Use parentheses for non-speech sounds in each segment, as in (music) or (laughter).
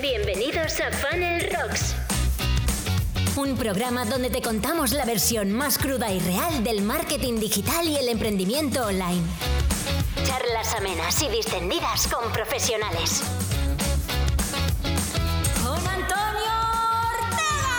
Bienvenidos a Funnel Rocks. Un programa donde te contamos la versión más cruda y real del marketing digital y el emprendimiento online. Charlas amenas y distendidas con profesionales. Con Antonio Ortega.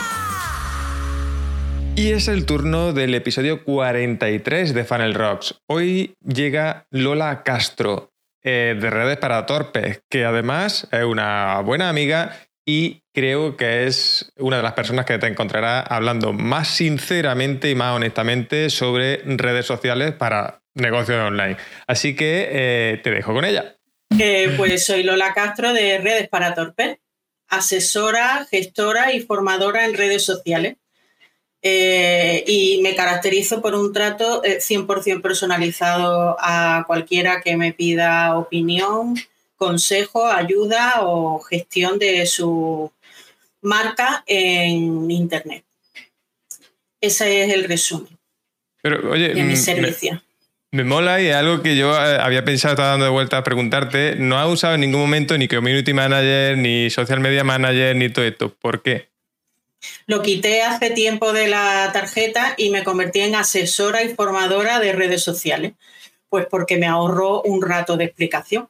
Y es el turno del episodio 43 de Funnel Rocks. Hoy llega Lola Castro, eh, de Redes para Torpes, que además es una buena amiga y creo que es una de las personas que te encontrará hablando más sinceramente y más honestamente sobre redes sociales para negocios online. Así que eh, te dejo con ella. Pues soy Lola Castro de Redes para Torpes, asesora, gestora y formadora en redes sociales. Eh, y me caracterizo por un trato 100% personalizado a cualquiera que me pida opinión, consejo, ayuda o gestión de su marca en Internet. Ese es el resumen Pero, oye, de mi servicio. Me, me mola y es algo que yo eh, había pensado, estaba dando de vuelta a preguntarte. No has usado en ningún momento ni Community Manager, ni Social Media Manager, ni todo esto. ¿Por qué? Lo quité hace tiempo de la tarjeta y me convertí en asesora y formadora de redes sociales. Pues porque me ahorró un rato de explicación.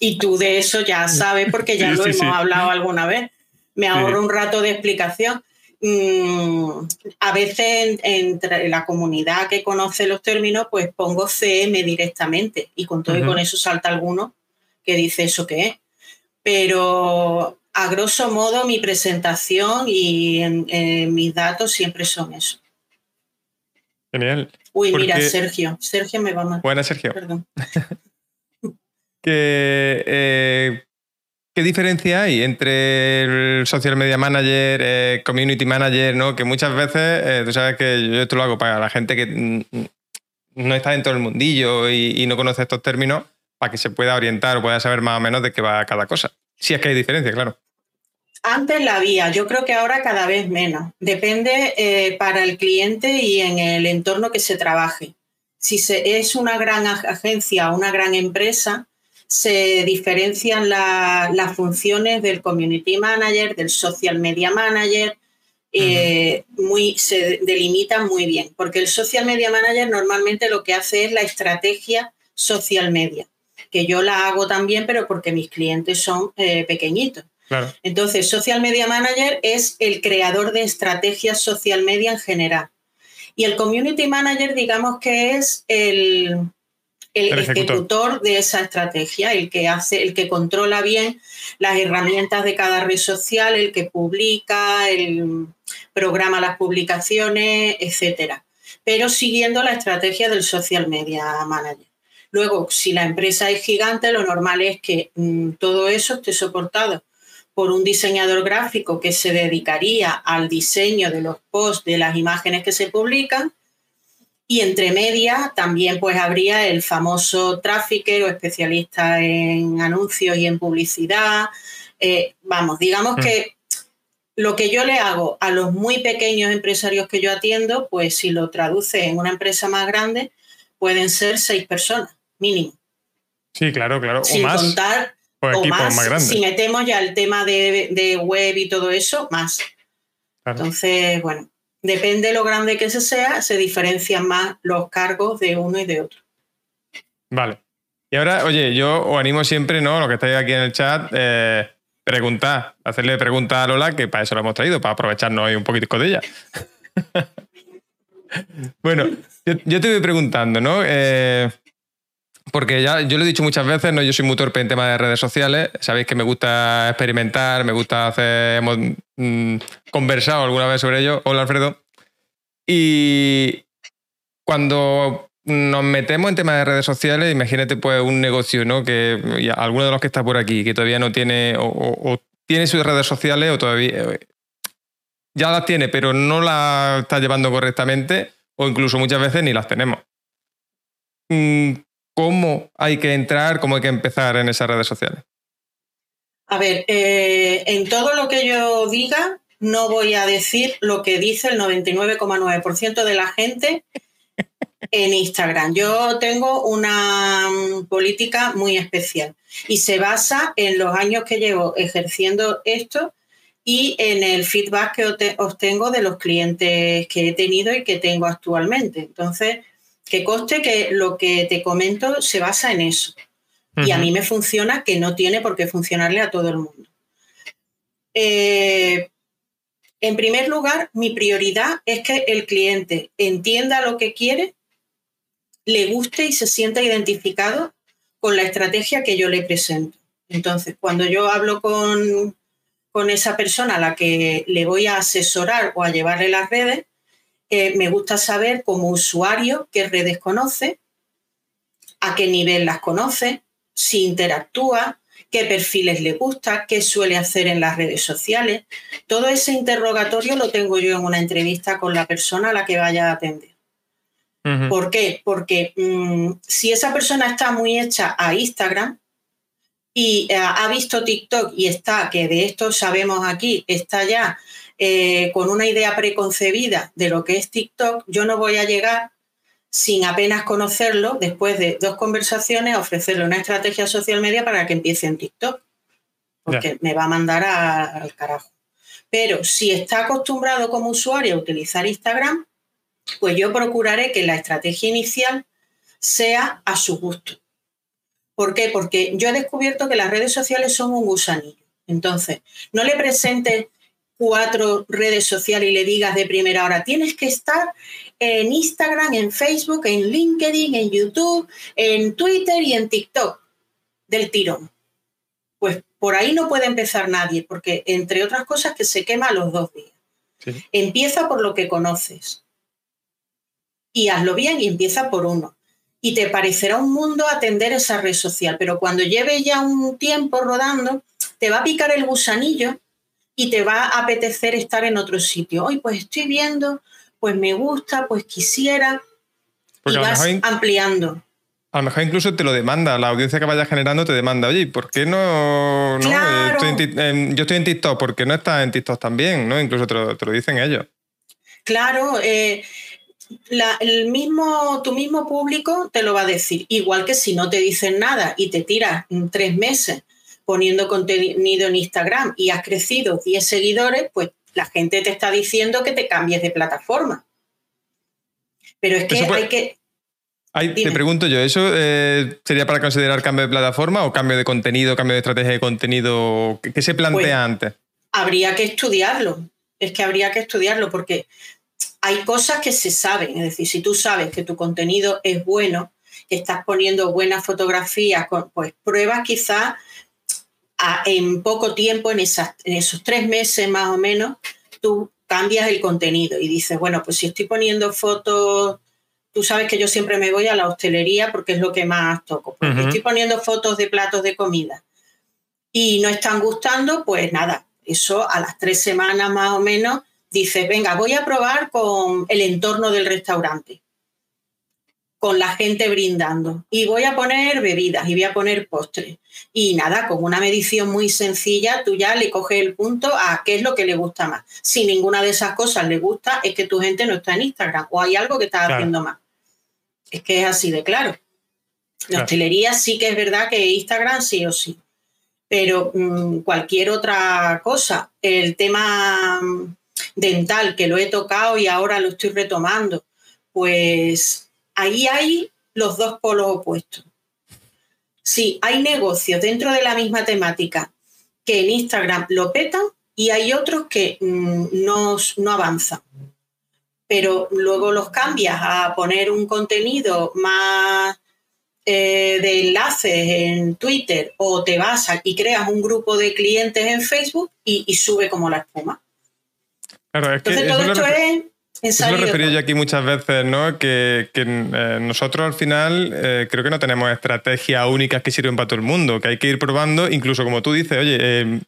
Y tú de eso ya sabes porque ya Sí, lo sí, hemos sí. hablado alguna vez. Me ahorro un rato de explicación. Mm, a veces en- entre la comunidad que conoce los términos, pues pongo CM directamente y con todo y con eso salta alguno que dice eso qué es. Pero a grosso modo mi presentación y en- en mis datos siempre son eso. Genial. Uy, mira, Sergio. Sergio me va a matar. Buenas, Sergio. Perdón. (laughs) que, eh, ¿Qué diferencia hay entre el social media manager, eh, community manager, ¿no? Que muchas veces, eh, tú sabes que yo esto lo hago para la gente que no está dentro del mundillo y, y no conoce estos términos, para que se pueda orientar o pueda saber más o menos de qué va cada cosa. Si es que hay diferencia, claro. Antes la había, yo creo que ahora cada vez menos. Depende eh, para el cliente y en el entorno que se trabaje. Si se, es una gran ag- agencia o una gran empresa, se diferencian la- las funciones del community manager, del social media manager, eh, muy, se delimitan muy bien, porque el social media manager normalmente lo que hace es la estrategia social media, que yo la hago también, pero porque mis clientes son eh, pequeñitos. Claro. Entonces, Social Media Manager es el creador de estrategias social media en general. Y el Community Manager, digamos que es el, el El ejecutor. ejecutor de esa estrategia, el que hace, el que controla bien las herramientas de cada red social, el que publica, el programa las publicaciones, etcétera. Pero siguiendo la estrategia del Social Media Manager. Luego, si la empresa es gigante, lo normal es que mm, todo eso esté soportado por un diseñador gráfico que se dedicaría al diseño de los posts, de las imágenes que se publican. Y entre medias también pues habría el famoso trafficker o especialista en anuncios y en publicidad. Eh, vamos, digamos Mm. que lo que yo le hago a los muy pequeños empresarios que yo atiendo, pues si lo traduce en una empresa más grande, pueden ser seis personas, mínimo. Sí, claro, claro. O Sin más, contar o o más, si metemos ya el tema de, de web y todo eso, más. Claro. Entonces, bueno, depende de lo grande que se sea, se diferencian más los cargos de uno y de otro. Vale. Y ahora, oye, yo os animo siempre, ¿no? Lo que estáis aquí en el chat, eh, preguntar, hacerle preguntas a Lola, que para eso la hemos traído, para aprovecharnos hoy un poquitico de ella. (laughs) bueno, yo, yo te voy preguntando, ¿no? Eh, porque ya yo lo he dicho muchas veces, ¿no? Yo soy muy torpe en temas de redes sociales. Sabéis que me gusta experimentar, me gusta hacer. Hemos mm, conversado alguna vez sobre ello. Hola, Alfredo. Y cuando nos metemos en temas de redes sociales, imagínate pues un negocio, ¿no? Que alguno de los que está por aquí, que todavía no tiene o, o- tiene sus redes sociales o todavía eh, ya las tiene, pero no las está llevando correctamente o incluso muchas veces ni las tenemos. ¿Cómo hay que entrar, cómo hay que empezar en esas redes sociales? A ver, eh, en todo lo que yo diga, no voy a decir lo que dice el 99,9% de la gente en Instagram. Yo tengo una mm, política muy especial y se basa en los años que llevo ejerciendo esto y en el feedback que obtengo de los clientes que he tenido y que tengo actualmente. Entonces, que coste que lo que te comento se basa en eso. Y a mí me funciona que no tiene por qué funcionarle a todo el mundo. Eh, en primer lugar, mi prioridad es que el cliente entienda lo que quiere, le guste y se sienta identificado con la estrategia que yo le presento. Entonces, cuando yo hablo con, con esa persona a la que le voy a asesorar o a llevarle las redes, eh, me gusta saber como usuario qué redes conoce, a qué nivel las conoce, si interactúa, qué perfiles le gusta, qué suele hacer en las redes sociales. Todo ese interrogatorio lo tengo yo en una entrevista con la persona a la que vaya a atender. ¿Por qué? Porque mm, si esa persona está muy hecha a Instagram y eh, ha visto TikTok y está, que de esto sabemos aquí, está ya eh, con una idea preconcebida de lo que es TikTok, yo no voy a llegar sin apenas conocerlo, después de dos conversaciones, ofrecerle una estrategia social media para que empiece en TikTok, porque me va a mandar al carajo. Pero si está acostumbrado como usuario a utilizar Instagram, pues yo procuraré que la estrategia inicial sea a su gusto. ¿Por qué? Porque yo he descubierto que las redes sociales son un gusanillo. Entonces, no le presentes cuatro redes sociales y le digas de primera hora, tienes que estar en Instagram, en Facebook, en LinkedIn, en YouTube, en Twitter y en TikTok del tirón. Pues por ahí no puede empezar nadie, porque entre otras cosas que se quema los dos días. Empieza por lo que conoces. Y hazlo bien y empieza por uno. Y te parecerá un mundo atender esa red social, pero cuando lleve ya un tiempo rodando, te va a picar el gusanillo y te va a apetecer estar en otro sitio. Hoy pues estoy viendo, pues me gusta, pues quisiera. y vas ampliando. A lo mejor incluso te lo demanda, la audiencia que vayas generando te demanda, oye, ¿por qué no? yo estoy en TikTok, ¿por qué no estás en TikTok también? ¿no? Incluso te lo, dicen ellos. Claro, eh, el mismo, tu mismo público te lo va a decir. Igual que si no te dicen nada y te tiras tres meses poniendo contenido en Instagram y has crecido 10 seguidores, pues la gente te está diciendo que te cambies de plataforma. Pero es que hay que... te pregunto yo, ¿eso eh, sería para considerar cambio de plataforma o cambio de contenido, cambio de estrategia de contenido? ¿Qué, se plantea pues, antes? Habría que estudiarlo. Es que habría que estudiarlo porque hay cosas que se saben. Es decir, si tú sabes que tu contenido es bueno, que estás poniendo buenas fotografías, pues pruebas quizás en poco tiempo, en, en esos tres meses más o menos, tú cambias el contenido y dices, bueno, pues si estoy poniendo fotos, tú sabes que yo siempre me voy a la hostelería porque es lo que más toco, porque estoy poniendo fotos de platos de comida y no están gustando, pues nada, eso a las tres semanas más o menos dices, venga, voy a probar con el entorno del restaurante con la gente brindando. Y voy a poner bebidas y voy a poner postres. Y nada, con una medición muy sencilla, tú ya le coges el punto a qué es lo que le gusta más. Si ninguna de esas cosas le gusta, es que tu gente no está en Instagram o hay algo que está haciendo más. Es que es así de claro. La hostelería sí que es verdad que Instagram sí o sí. Pero mm, cualquier otra cosa, el tema mm, dental que lo he tocado y ahora lo estoy retomando, pues ahí hay los dos polos opuestos. Sí, hay negocios dentro de la misma temática que en Instagram lo petan y hay otros que mm, no, avanzan. Pero luego los cambias a poner un contenido más eh, de enlaces en Twitter o te vas y creas un grupo de clientes en Facebook y, sube como la espuma. Entonces todo esto es eso lo he referido yo aquí muchas veces, ¿no? Que, eh, nosotros al final eh, creo que no tenemos estrategias únicas que sirven para todo el mundo, que hay que ir probando, incluso como tú dices, oye, eh,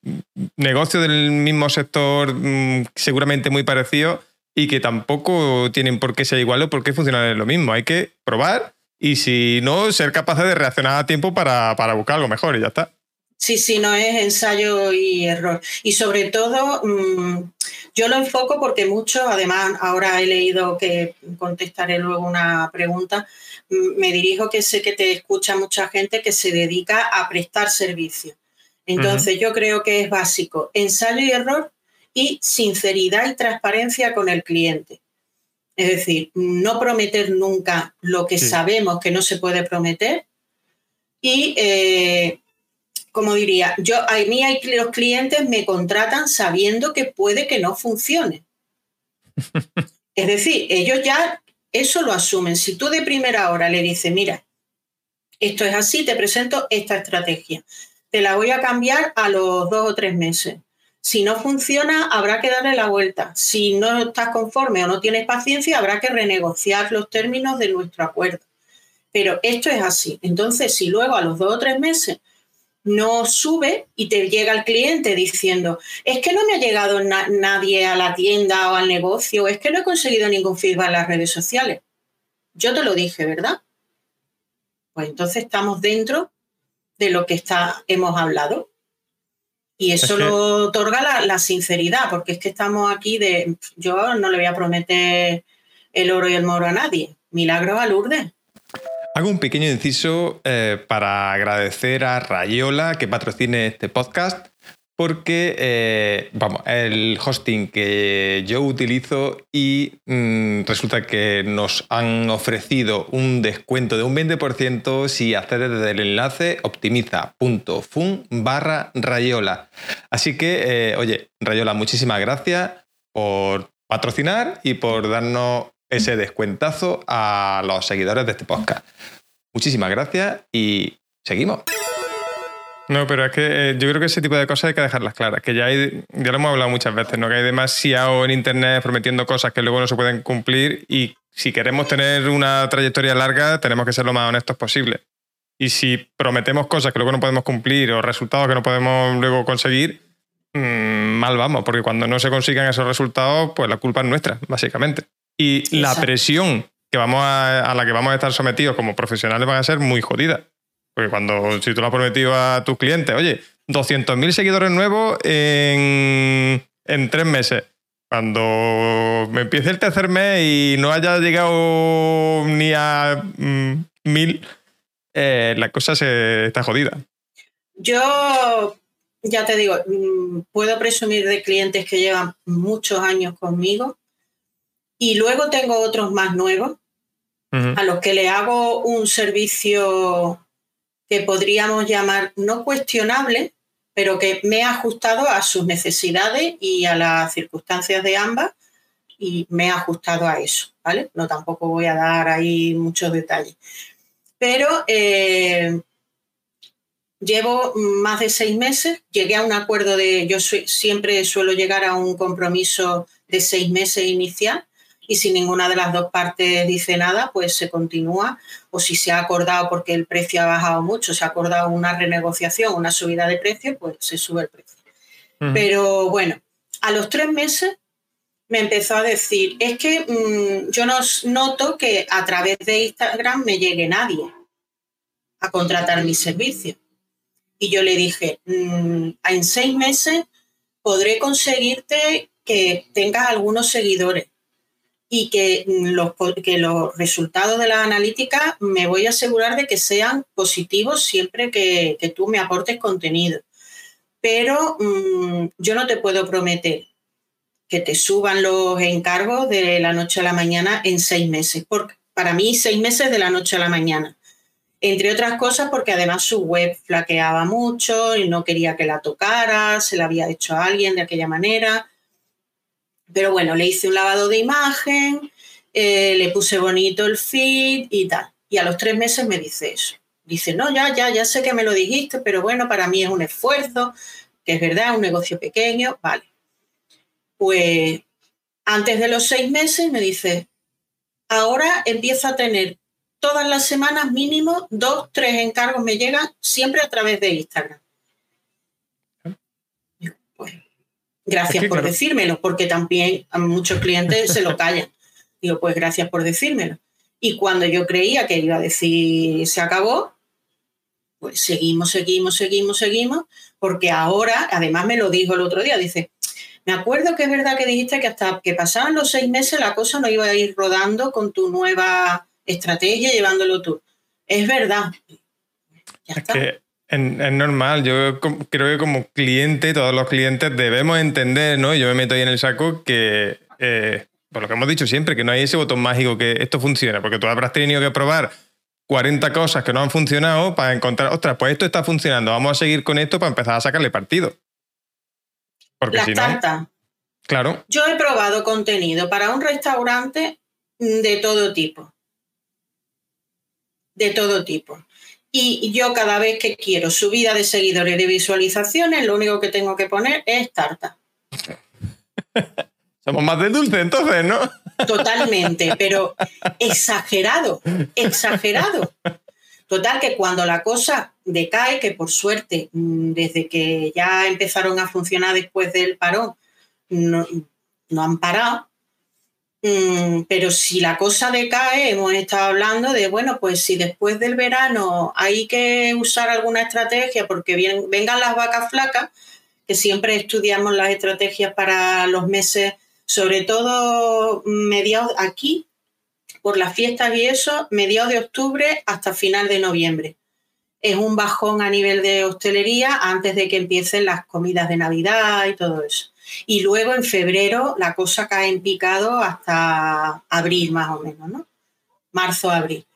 negocios del mismo sector mm, seguramente muy parecido y que tampoco tienen por qué ser igual o por qué funcionar lo mismo. Hay que probar y si no, ser capaces de reaccionar a tiempo para, para buscar algo mejor y ya está. Sí, sí, no es ensayo y error. Y sobre todo, mm, yo lo enfoco porque muchos, además, ahora he leído que contestaré luego una pregunta, mm, me dirijo que sé que te escucha mucha gente que se dedica a prestar servicio. Entonces, yo creo que es básico ensayo y error y sinceridad y transparencia con el cliente. Es decir, no prometer nunca lo que sabemos que no se puede prometer y eh, como diría, yo a mí hay, los clientes me contratan sabiendo que puede que no funcione. (laughs) es decir, ellos ya eso lo asumen. Si tú de primera hora le dices, mira, esto es así, te presento esta estrategia, te la voy a cambiar a los dos o tres meses. Si no funciona, habrá que darle la vuelta. Si no estás conforme o no tienes paciencia, habrá que renegociar los términos de nuestro acuerdo. Pero esto es así. Entonces, si luego a los dos o tres meses no sube y te llega el cliente diciendo, es que no me ha llegado nadie a la tienda o al negocio, es que no he conseguido ningún feedback en las redes sociales. Yo te lo dije, ¿verdad? Pues entonces estamos dentro de lo que está, hemos hablado. Y eso lo otorga la, la, sinceridad, porque es que estamos aquí de, yo no le voy a prometer el oro y el moro a nadie. Milagro a Lourdes. Hago un pequeño inciso eh, para agradecer a Rayola que patrocine este podcast, porque, eh, vamos, el hosting que yo utilizo y mm, resulta que nos han ofrecido un descuento de un 20% si accedes desde el enlace optimiza.fun barra Rayola. Así que, eh, oye, Rayola, muchísimas gracias por patrocinar y por darnos ese descuentazo a los seguidores de este podcast. Muchísimas gracias y seguimos. No, pero es que eh, yo creo que ese tipo de cosas hay que dejarlas claras, que ya hay, ya lo hemos hablado muchas veces, ¿no? Que hay demasiado en internet prometiendo cosas que luego no se pueden cumplir y si queremos tener una trayectoria larga tenemos que ser lo más honestos posible. Y si prometemos cosas que luego no podemos cumplir o resultados que no podemos luego conseguir, mm, mal vamos, porque cuando no se consigan esos resultados, pues la culpa es nuestra, básicamente. Y la presión que vamos a, la que vamos a estar sometidos como profesionales van a ser muy jodidas. Porque cuando, si tú lo has prometido a tus clientes, oye, 200.000 seguidores nuevos en, en tres meses. Cuando me empiece el tercer mes y no haya llegado ni a mm, mil, eh, la cosa se está jodida. Yo, ya te digo, mm, puedo presumir de clientes que llevan muchos años conmigo y luego tengo otros más nuevos a los que le hago un servicio que podríamos llamar no cuestionable, pero que me he ajustado a sus necesidades y a las circunstancias de ambas y me he ajustado a eso, ¿vale? No tampoco voy a dar ahí muchos detalles. Pero eh, llevo más de seis meses, llegué a un acuerdo de, yo siempre suelo llegar a un compromiso de seis meses inicial y si ninguna de las dos partes dice nada, pues se continúa. O si se ha acordado porque el precio ha bajado mucho, se ha acordado una renegociación, una subida de precio, pues se sube el precio. Pero bueno, a los tres meses me empezó a decir, es que mm, yo no noto que a través de Instagram me llegue nadie a contratar mi servicio. Y yo le dije, mm, en seis meses podré conseguirte que tengas algunos seguidores y que los, que los resultados de la analítica me voy a asegurar de que sean positivos siempre que, tú me aportes contenido. Pero mm, yo no te puedo prometer que te suban los encargos de la noche a la mañana en seis meses. Porque para mí, seis meses de la noche a la mañana. Entre otras cosas porque además su web flaqueaba mucho y no quería que la tocara, se la había hecho a alguien de aquella manera pero bueno, le hice un lavado de imagen, eh, le puse bonito el feed y tal. Y a los tres meses me dice eso. Dice, no, ya, ya, ya sé que me lo dijiste, pero bueno, para mí es un esfuerzo, que es verdad, un negocio pequeño, vale. Pues antes de los seis meses me dice, ahora empiezo a tener todas las semanas mínimo dos, tres encargos me llegan siempre a través de Instagram. Gracias por decírmelo, porque también a muchos clientes se lo (laughs) callan. Digo, pues gracias por decírmelo. Y cuando yo creía que iba a decir se acabó, pues seguimos, seguimos, seguimos, seguimos, porque ahora, además me lo dijo el otro día, dice, me acuerdo que es verdad que dijiste que hasta que pasaban los seis meses la cosa no iba a ir rodando con tu nueva estrategia, llevándolo tú. Es verdad. Ya está. Es, normal, yo creo que como cliente, todos los clientes debemos entender, ¿no? Yo me meto ahí en el saco que, eh, por lo que hemos dicho siempre, que no hay ese botón mágico que esto funciona, porque tú habrás tenido que probar 40 cosas que no han funcionado para encontrar, ostras, pues esto está funcionando, vamos a seguir con esto para empezar a sacarle partido. Porque si no. Claro. Yo he probado contenido para un restaurante de todo tipo. De todo tipo. Y yo cada vez que quiero subida de seguidores y de visualizaciones, lo único que tengo que poner es tarta. (laughs) Somos más de dulce entonces, ¿no? Totalmente, (laughs) pero exagerado, exagerado. Total que cuando la cosa decae, que por suerte, mm, desde que ya empezaron a funcionar después del parón, no, han parado, pero si la cosa decae, hemos estado hablando de, bueno, pues si después del verano hay que usar alguna estrategia porque vengan las vacas flacas, que siempre estudiamos las estrategias para los meses sobre todo mediados aquí, por las fiestas y eso, mediados de octubre hasta final de noviembre. Es un bajón a nivel de hostelería antes de que empiecen las comidas de Navidad y todo eso. Y luego en febrero la cosa cae en picado hasta abril más o menos, ¿no? Marzo, abril.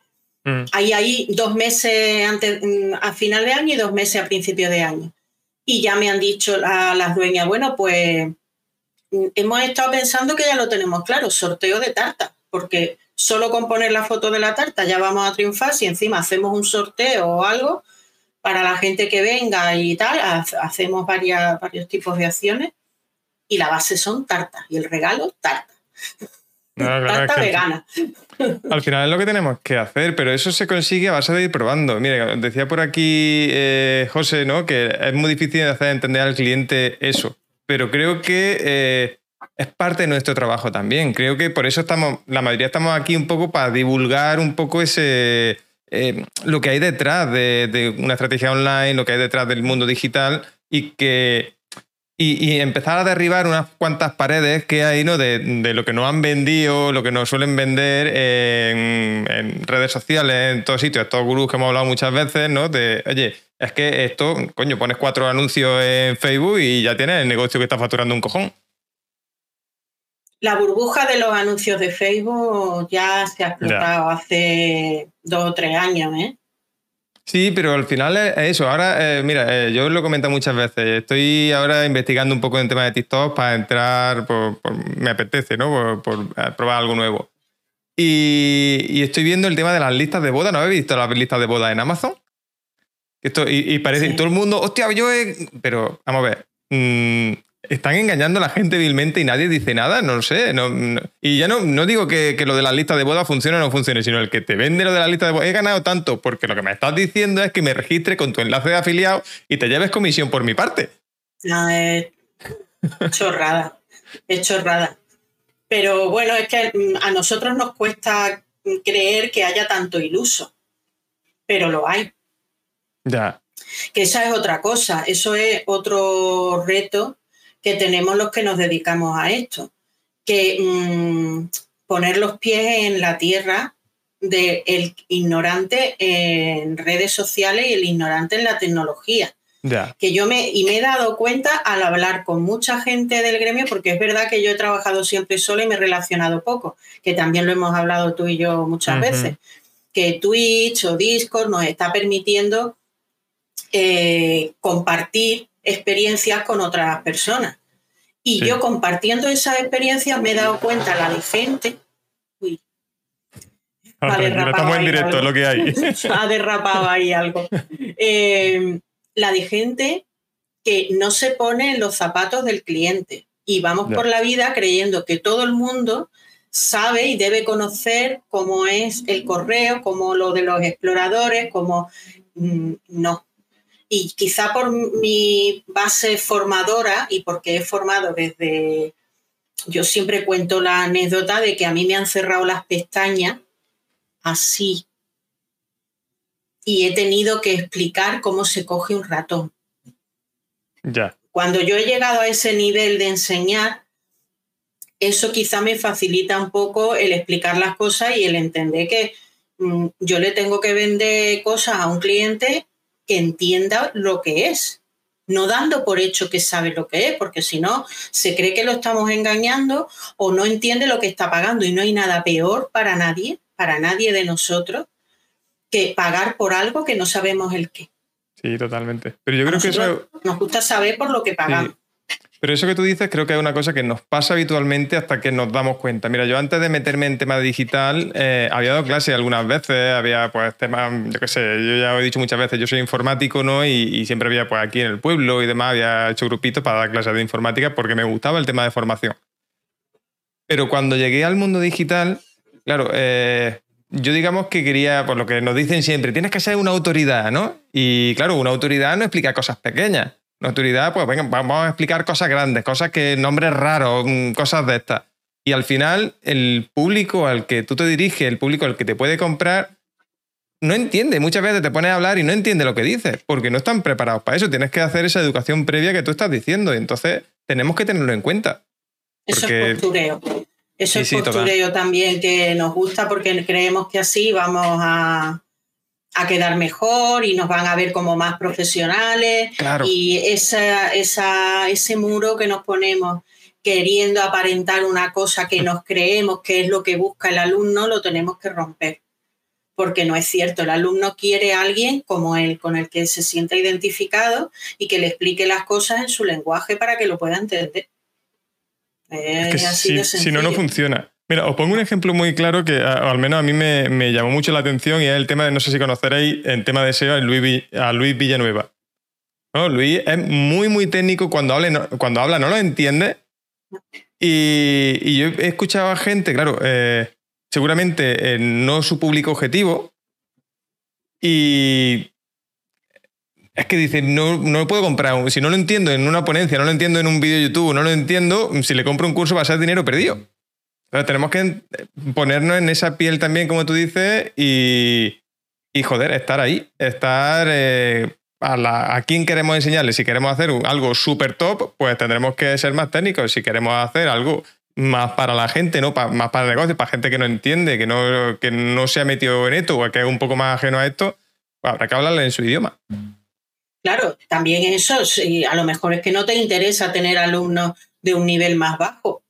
Mm. Ahí hay dos meses antes, mm, a final de año y dos meses a principio de año. Y ya me han dicho las dueñas, bueno, pues hemos estado pensando que ya lo tenemos claro, sorteo de tarta, porque solo con poner la foto de la tarta ya vamos a triunfar, si encima hacemos un sorteo o algo para la gente que venga y tal, hacemos varios tipos de acciones y la base son tartas y el regalo tarta. tarta vegana. (laughs) Al final es lo que tenemos que hacer, pero eso se consigue a base de ir probando. Mire, decía por aquí eh, José, ¿no? Que es muy difícil hacer entender al cliente eso pero creo que eh, es parte de nuestro trabajo también. Creo que por eso estamos, la mayoría estamos aquí un poco para divulgar un poco ese, eh, lo que hay detrás de, una estrategia online, lo que hay detrás del mundo digital y que y, empezar a derribar unas cuantas paredes que hay ¿no? de, lo que nos han vendido, lo que nos suelen vender en, redes sociales, en todos sitios, estos gurús que hemos hablado muchas veces, ¿no? De, oye, es que esto, coño, pones cuatro anuncios en Facebook y ya tienes el negocio que está facturando un cojón. La burbuja de los anuncios de Facebook ya se ha explotado hace dos o tres años, ¿eh? Sí, pero al final es eso. Ahora, eh, mira, eh, yo lo he comentado muchas veces. Estoy ahora investigando un poco en tema de TikTok para entrar, por, me apetece, ¿no? Por, eh, probar algo nuevo. Y, estoy viendo el tema de las listas de boda. ¿No habéis visto las listas de boda en Amazon? Esto, y, parece que todo el mundo, hostia, yo he... Pero, vamos a ver. Mm, están engañando a la gente vilmente y nadie dice nada, no lo sé. y ya no, no digo que, lo de la lista de boda funcione o no funcione, sino el que te vende lo de la lista de boda. He ganado tanto porque lo que me estás diciendo es que me registre con tu enlace de afiliado y te lleves comisión por mi parte. No, es chorrada, es chorrada. Pero bueno, es que a nosotros nos cuesta creer que haya tanto iluso, pero lo hay. Ya. Que esa es otra cosa, eso es otro reto que tenemos los que nos dedicamos a esto, que mm, poner los pies en la tierra del ignorante en redes sociales y el ignorante en la tecnología. Que yo me, y me he dado cuenta al hablar con mucha gente del gremio, porque es verdad que yo he trabajado siempre sola y me he relacionado poco, que también lo hemos hablado tú y yo muchas veces, que Twitch o Discord nos está permitiendo eh, compartir experiencias con otras personas. Y yo compartiendo esas experiencias me he dado cuenta la de gente. Uy. Ah, en directo, lo que hay. (laughs) ha derrapado ahí algo. Eh, la de gente que no se pone en los zapatos del cliente. Y vamos por la vida creyendo que todo el mundo sabe y debe conocer cómo es el correo, cómo lo de los exploradores, cómo mm, no y quizá por mi base formadora y porque he formado desde, yo siempre cuento la anécdota de que a mí me han cerrado las pestañas así. y he tenido que explicar cómo se coge un ratón. Ya. Cuando yo he llegado a ese nivel de enseñar, eso quizá me facilita un poco el explicar las cosas y el entender que mm, yo le tengo que vender cosas a un cliente que entienda lo que es, no dando por hecho que sabe lo que es, porque si no, se cree que lo estamos engañando o no entiende lo que está pagando y no hay nada peor para nadie, para nadie de nosotros, que pagar por algo que no sabemos el qué. Sí, totalmente. Pero yo creo que eso... Nos gusta saber por lo que pagamos. Pero eso que tú dices creo que es una cosa que nos pasa habitualmente hasta que nos damos cuenta. Mira, yo antes de meterme en tema digital eh, había dado clases algunas veces, había pues temas, yo qué sé, yo ya he dicho muchas veces, yo soy informático, ¿no? Y, siempre había pues aquí en el pueblo y demás, había hecho grupitos para dar clases de informática porque me gustaba el tema de formación. Pero cuando llegué al mundo digital, claro, eh, yo digamos que quería, por lo que nos dicen siempre, tienes que ser una autoridad, ¿no? Y claro, una autoridad no explica cosas pequeñas. Autoridad, pues venga, vamos a explicar cosas grandes, cosas que, nombres raros, mm, cosas de estas. Y al final, el público al que tú te diriges, el público al que te puede comprar, no entiende. Muchas veces te pones a hablar y no entiende lo que dices, porque no están preparados para eso. Tienes que hacer esa educación previa que tú estás diciendo. Y entonces tenemos que tenerlo en cuenta. Eso es postureo. Eso es postureo también que nos gusta porque creemos que así vamos a, quedar mejor y nos van a ver como más profesionales. Y esa, esa, ese muro que nos ponemos queriendo aparentar una cosa que nos creemos que es lo que busca el alumno, lo tenemos que romper. Porque no es cierto, el alumno quiere a alguien como él, con el que se sienta identificado y que le explique las cosas en su lenguaje para que lo pueda entender si, no, no funciona. Mira, os pongo un ejemplo muy claro que al menos a mí me, llamó mucho la atención y es el tema de, no sé si conoceréis, en tema de SEO, a Luis, Villanueva. Luis es muy, muy técnico, cuando, habla, cuando habla no lo entiende. Y, yo he escuchado a gente, claro, eh, seguramente eh, no su público objetivo, y es que dice, no, no puedo comprar. Si no lo entiendo en una ponencia, no lo entiendo en un vídeo de YouTube, no lo entiendo, si le compro un curso va a ser dinero perdido. Entonces tenemos que ponernos en esa piel también, como tú dices, y, y joder, estar ahí, estar eh, a, la, quién queremos enseñarle. Si queremos hacer algo súper top, pues tendremos que ser más técnicos. Si queremos hacer algo más para la gente, ¿no? más para el negocio, para gente que no entiende, que no, que no se ha metido en esto o que es un poco más ajeno a esto, pues habrá que hablarle en su idioma. Claro, también eso, a lo mejor es que no te interesa tener alumnos de un nivel más bajo,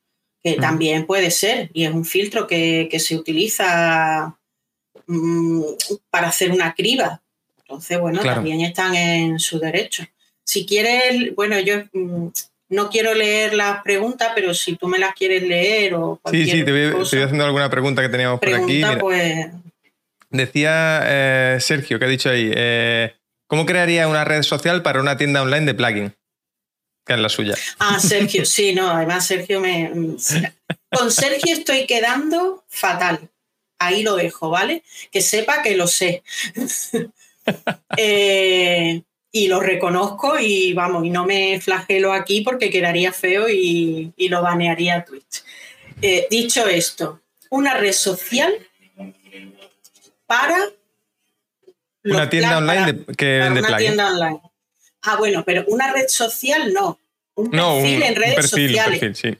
que también puede ser, y es un filtro que, se utiliza mm, para hacer una criba. Entonces, bueno, también están en su derecho. Si quieres, bueno, yo mm, no quiero leer las preguntas, pero si tú me las quieres leer o cualquier Sí, sí, te voy, haciendo alguna pregunta que teníamos por aquí. Pues... Decía eh, Sergio, que ha dicho ahí, eh, ¿Cómo crearía una red social para una tienda online de plugin? Que es la suya. Ah, Sergio, sí, no, además Sergio me... Con Sergio estoy quedando fatal. Ahí lo dejo, ¿vale? Que sepa que lo sé. (laughs) Eh, y lo reconozco y vamos, y no me flagelo aquí porque quedaría feo y, lo banearía a Twitch. Eh, dicho esto, una red social para una tienda online que vende una tienda online. Ah, bueno, pero una red social no. Un perfil en redes sociales. perfil, sí.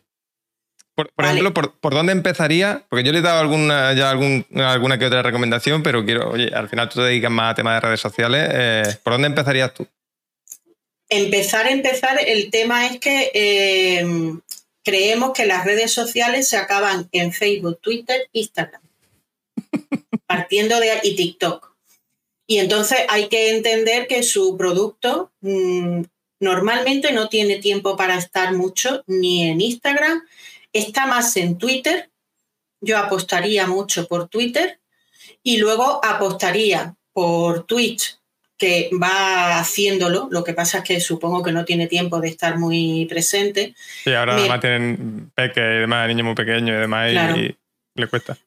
Por, ejemplo, por, dónde empezaría? Porque yo le he dado alguna, ya alguna que otra recomendación, pero quiero, oye, al final tú te dedicas más a temas de redes sociales. Eh, ¿Por dónde empezarías tú? Empezar, empezar, el tema es que eh, creemos que las redes sociales se acaban en Facebook, Twitter, Instagram. (laughs) partiendo de y TikTok. Y entonces hay que entender que su producto mm, normalmente no tiene tiempo para estar mucho ni en Instagram, está más en Twitter. Yo apostaría mucho por Twitter y luego apostaría por Twitch, que va haciéndolo. Lo que pasa es que supongo que no tiene tiempo de estar muy presente. Sí, ahora además tienen peque y demás, niños muy pequeños y demás, y le cuesta.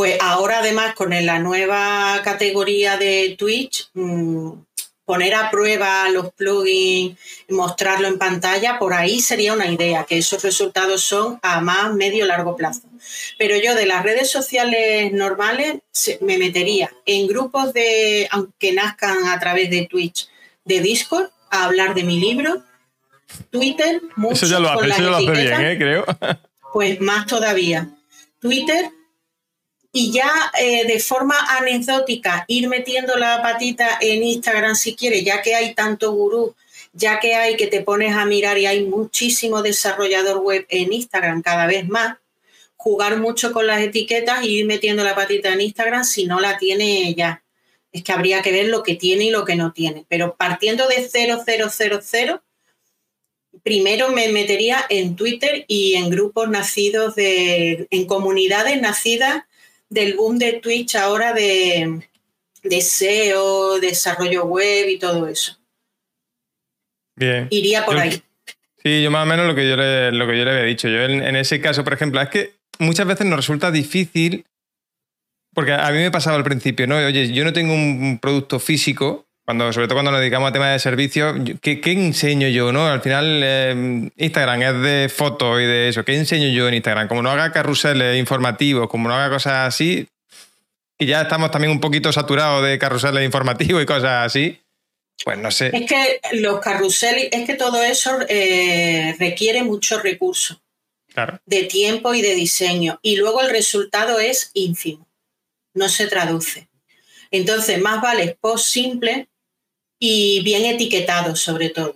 Pues ahora además con la nueva categoría de Twitch, mm, poner a prueba los plugins, mostrarlo en pantalla, por ahí sería una idea, que esos resultados son a más medio largo plazo. Pero yo de las redes sociales normales me metería en grupos de, aunque nazcan a través de Twitch, de Discord, a hablar de mi libro, Twitter, mucho eso ya lo hace, eso ya lo hace bien, ¿eh? creo. Pues más todavía. Twitter, y ya eh, de forma anecdótica ir metiendo la patita en Instagram si quieres, ya que hay tanto gurú, ya que hay que te pones a mirar y hay muchísimo desarrollador web en Instagram cada vez más, jugar mucho con las etiquetas y ir metiendo la patita en Instagram si no la tiene ya. Es que habría que ver lo que tiene y lo que no tiene. Pero partiendo de 0000, primero me metería en Twitter y en grupos nacidos de, en comunidades nacidas del boom de Twitch ahora de, de SEO, desarrollo web y todo eso. Bien. Iría por ahí. Sí, yo más o menos lo que yo le, lo que yo le había dicho. Yo en, ese caso, por ejemplo, es que muchas veces nos resulta difícil, porque a mí me pasaba al principio, ¿no? Oye, yo no tengo un producto físico, cuando, sobre todo cuando nos dedicamos a temas de servicios, ¿qué, enseño yo? ¿no? Al final, eh, Instagram es de fotos y de eso. ¿Qué enseño yo en Instagram? Como no haga carruseles informativos, como no haga cosas así, y ya estamos también un poquito saturados de carruseles informativos y cosas así, pues no sé. Es que los carruseles, es que todo eso eh, requiere mucho recurso. Claro. De tiempo y de diseño. Y luego el resultado es ínfimo. No se traduce. Entonces, más vale post simple y bien etiquetado sobre todo.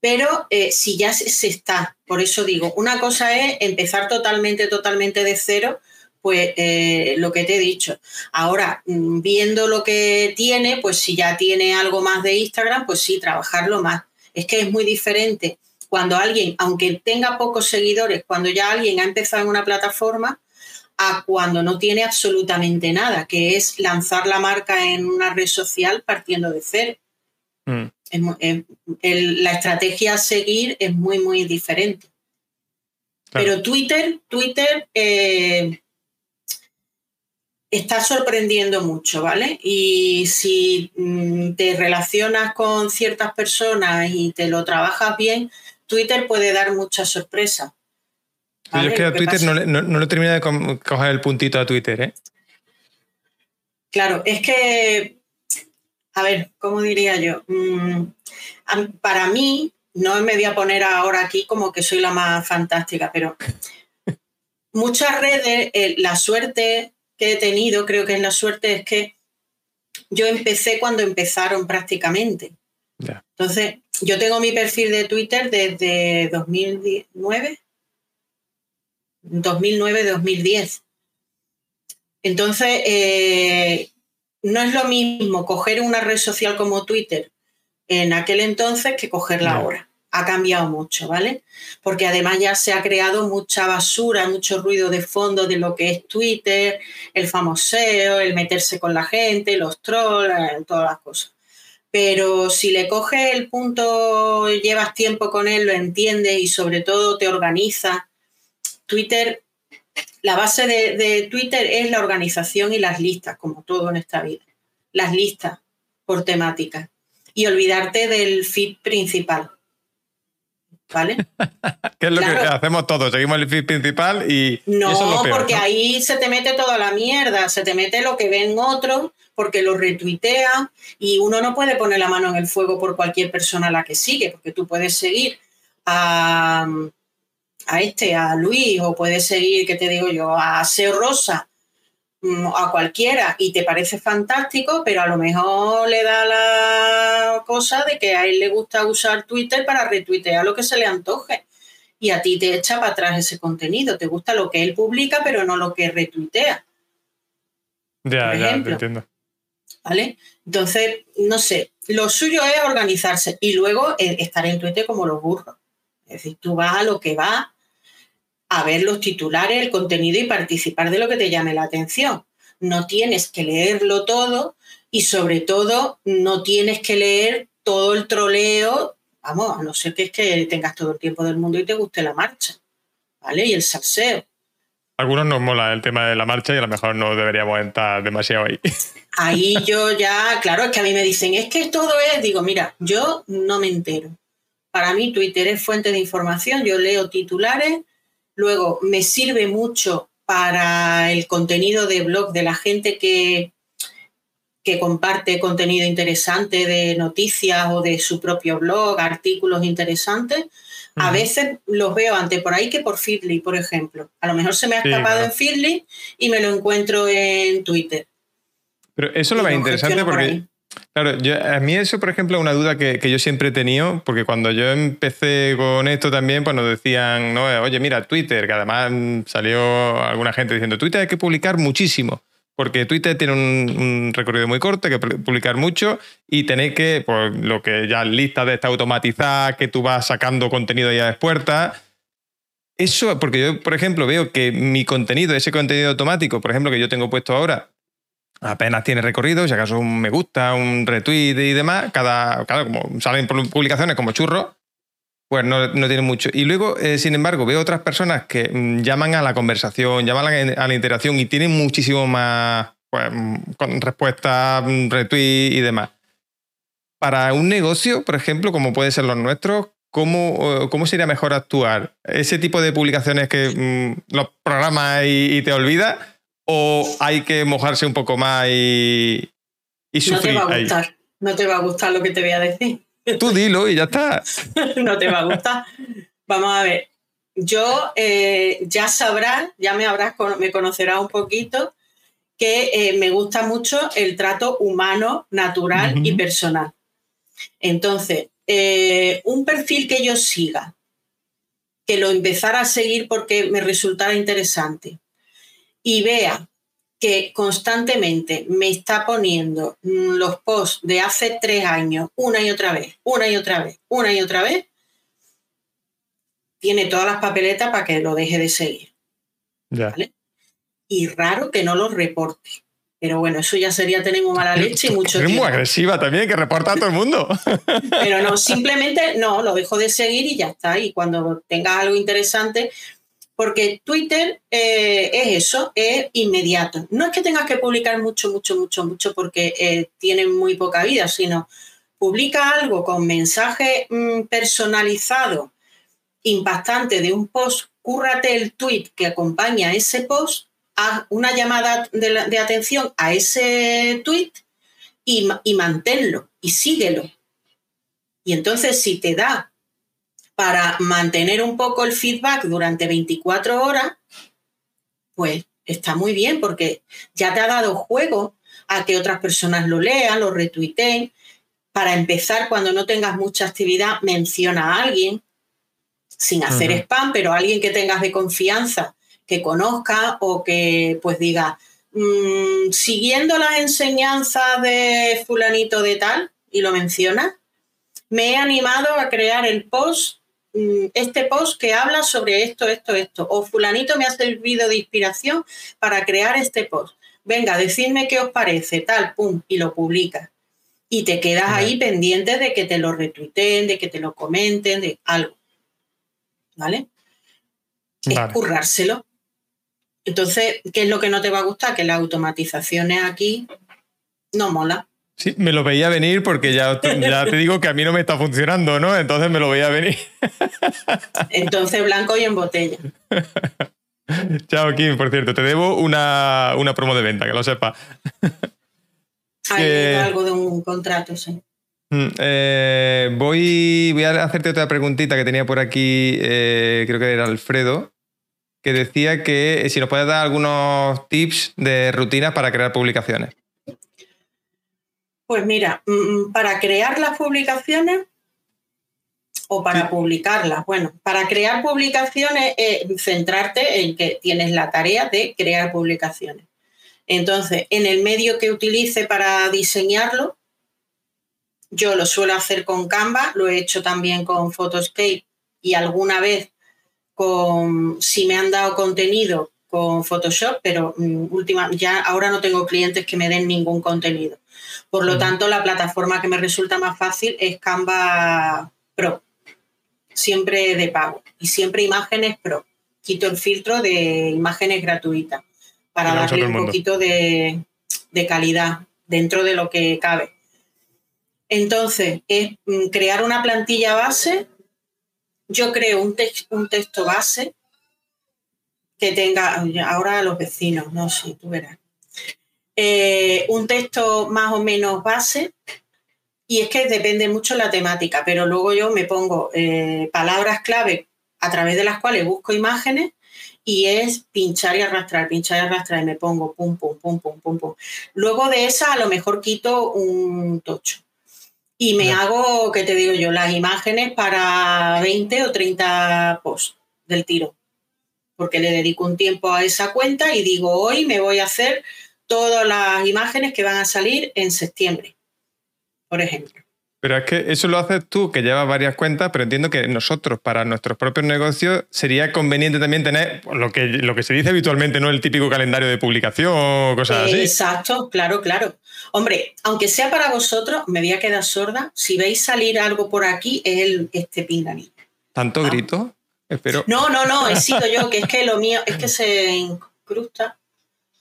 Pero eh, si ya se, está, por eso digo, una cosa es empezar totalmente, totalmente de cero, pues eh, lo que te he dicho. Ahora, mm, viendo lo que tiene, pues si ya tiene algo más de Instagram, pues sí, trabajarlo más. Es que es muy diferente cuando alguien, aunque tenga pocos seguidores, cuando ya alguien ha empezado en una plataforma, a cuando no tiene absolutamente nada, que es lanzar la marca en una red social partiendo de cero. Mm. la estrategia a seguir es muy, muy diferente. Pero Twitter, Twitter eh, está sorprendiendo mucho, ¿vale? Y si mm, te relacionas con ciertas personas y te lo trabajas bien, Twitter puede dar muchas sorpresas. Yo es que a Twitter no, no, le termina de coger el puntito a Twitter, ¿eh? Claro, es que, a ver, ¿cómo diría yo? Mm, para mí, no me voy a poner ahora aquí como que soy la más fantástica, pero muchas redes, eh, la suerte que he tenido, creo que es la suerte, es que yo empecé cuando empezaron prácticamente. Entonces, yo tengo mi perfil de Twitter desde 2009, 2009-2010. Entonces, eh, no es lo mismo coger una red social como Twitter en aquel entonces que cogerla ahora. Ha cambiado mucho, ¿vale? Porque además ya se ha creado mucha basura, mucho ruido de fondo de lo que es Twitter, el famoseo, el meterse con la gente, los trolls, eh, todas las cosas. Pero si le coges el punto, llevas tiempo con él, lo entiendes y sobre todo te organizas Twitter, la base de, Twitter es la organización y las listas, como todo en esta vida. Las listas por temática. Y olvidarte del feed principal. ¿Vale? (laughs) ¿Qué es lo que hacemos todos? Seguimos el feed principal y. No, porque ahí se te mete toda la mierda, se te mete lo que ven otros, porque lo retuitean y uno no puede poner la mano en el fuego por cualquier persona a la que sigue, porque tú puedes seguir a a este, a Luis, o puedes seguir, ¿qué te digo yo?, a Seo Rosa, mm, a cualquiera, y te parece fantástico, pero a lo mejor le da la cosa de que a él le gusta usar Twitter para retuitear lo que se le antoje. Y a ti te echa para atrás ese contenido. Te gusta lo que él publica, pero no lo que retuitea. Ya, ya, entiendo. ¿Vale? Entonces, no sé, lo suyo es organizarse y luego eh, estar en Twitter como los burros. Es decir, tú vas a lo que va a ver los titulares, el contenido y participar de lo que te llame la atención. No tienes que leerlo todo y sobre todo no tienes que leer todo el troleo, vamos, a no ser que es que tengas todo el tiempo del mundo y te guste la marcha, ¿vale? Y el salseo. algunos nos mola el tema de la marcha y a lo mejor no deberíamos estar demasiado ahí. (laughs) Ahí yo ya, claro, es que a mí me dicen, es que todo es, digo, mira, yo no me entero. Para mí Twitter es fuente de información, yo leo titulares, luego me sirve mucho para el contenido de blog de la gente que, que comparte contenido interesante de noticias o de su propio blog, artículos interesantes. A veces los veo antes por ahí que por Feedly, por ejemplo. A lo mejor se me ha escapado en Feedly y me lo encuentro en Twitter. Pero eso lo más interesante porque, claro, a mí eso, por ejemplo, es una duda que, yo siempre he tenido, porque cuando yo empecé con esto también, pues nos decían, no, oye, mira, Twitter, que además salió alguna gente diciendo, Twitter hay que publicar muchísimo porque Twitter tiene un, recorrido muy corto, hay que publicar mucho y tenéis que, pues lo que ya lista de esta automatizada, que tú vas sacando contenido ya de puertas. Eso, porque yo, por ejemplo, veo que mi contenido, ese contenido automático, por ejemplo, que yo tengo puesto ahora, apenas tiene recorrido, si acaso un me gusta, un retweet y demás, cada, cada como salen publicaciones como churros, pues no, tiene mucho. Y luego, eh, sin embargo, veo otras personas que mm, llaman a la conversación, llaman a la, interacción y tienen muchísimo más pues, mm, con respuestas, mm, retweets y demás. Para un negocio, por ejemplo, como puede ser los nuestros, ¿cómo, cómo sería mejor actuar? ¿Ese tipo de publicaciones que los programas y, te olvidas? ¿O hay que mojarse un poco más y, y sufrir? No te va a gustar, no te va a gustar lo que te voy a decir. Tú dilo y ya está. (laughs) no te va a gustar. Vamos a ver. Yo eh, ya sabrás, ya me habrás, me conocerás un poquito, que eh, me gusta mucho el trato humano, natural y personal. Entonces, eh, un perfil que yo siga, que lo empezara a seguir porque me resultara interesante y vea que constantemente me está poniendo los posts de hace tres años una y otra vez, una y otra vez, una y otra vez, tiene todas las papeletas para que lo deje de seguir. Y raro que no lo reporte. Pero bueno, eso ya sería tener muy mala leche y mucho Es muy agresiva también, que reporta a todo el mundo. Pero no, simplemente no, lo dejo de seguir y ya está. Y cuando tengas algo interesante, porque Twitter eh, es eso, es inmediato. No es que tengas que publicar mucho, mucho, mucho, mucho porque eh, tiene muy poca vida, sino publica algo con mensaje mm, personalizado, impactante de un post, cúrrate el tweet que acompaña ese post, haz una llamada de, atención a ese tweet y manténlo y síguelo. Y entonces si te da para mantener un poco el feedback durante 24 horas, pues está muy bien porque ya te ha dado juego a que otras personas lo lean, lo retuiteen. Para empezar, cuando no tengas mucha actividad, menciona a alguien, sin hacer spam, pero alguien que tengas de confianza, que conozca o que pues diga, mm, siguiendo las enseñanzas de fulanito de tal, y lo menciona, me he animado a crear el post este post que habla sobre esto, esto, esto, o fulanito me ha servido de inspiración para crear este post. Venga, decidme qué os parece, tal, pum, y lo publicas. Y te quedas ahí pendiente de que te lo retuiteen, de que te lo comenten, de algo. ¿Vale? Es currárselo. Entonces, ¿qué es lo que no te va a gustar? Que las automatizaciones aquí no mola. Sí, me lo veía venir porque ya, ya te digo que a mí no me está funcionando, ¿no? Entonces me lo veía venir. Entonces blanco y en botella. Chao, Kim, por cierto, te debo una, promo de venta, que lo sepa. Hay algo de un contrato, sí. Mm, eh, voy, voy a hacerte otra preguntita que tenía por aquí, eh, creo que era Alfredo, que decía que si nos puedes dar algunos tips de rutinas para crear publicaciones. Pues mira, mm, mm, para crear las publicaciones o para publicarlas, bueno, para crear publicaciones, eh, centrarte en que tienes la tarea de crear publicaciones. Entonces, en el medio que utilice para diseñarlo, yo lo suelo hacer con Canva, lo he hecho también con Photoscape y alguna vez con, si me han dado contenido con Photoshop, pero mm, última, ya ahora no tengo clientes que me den ningún contenido. Por lo tanto, la plataforma que me resulta más fácil es Canva Pro, siempre de pago y siempre imágenes Pro. quito el filtro de imágenes gratuitas para darle un poquito de, calidad dentro de lo que cabe. Entonces, es mm, crear una plantilla base. Yo creo un, un texto base que tenga, ahora los vecinos, no sé, tú verás. Eh, un texto más o menos base y es que depende mucho la temática, pero luego yo me pongo eh, palabras clave a través de las cuales busco imágenes y es pinchar y arrastrar, pinchar y arrastrar y me pongo pum, pum, pum, pum, pum, pum. Luego de esa a lo mejor quito un tocho y me hago, ¿qué te digo yo? Las imágenes para 20 o 30 posts del tiro, porque le dedico un tiempo a esa cuenta y digo, hoy me voy a hacer todas las imágenes que van a salir en septiembre por ejemplo. Pero es que eso lo haces tú, que llevas varias cuentas, pero entiendo que nosotros, para nuestros propios negocios, sería conveniente también tener lo que, lo que se dice habitualmente, no el típico calendario de publicación o cosas así. Exacto, claro, claro. Hombre, aunque sea para vosotros, me voy a quedar sorda. Si veis salir algo por aquí, es el, este pinganillo. ¿Tanto ah. grito? Espero. No, no, no, he sido yo, que es que lo mío es que (laughs) se incrusta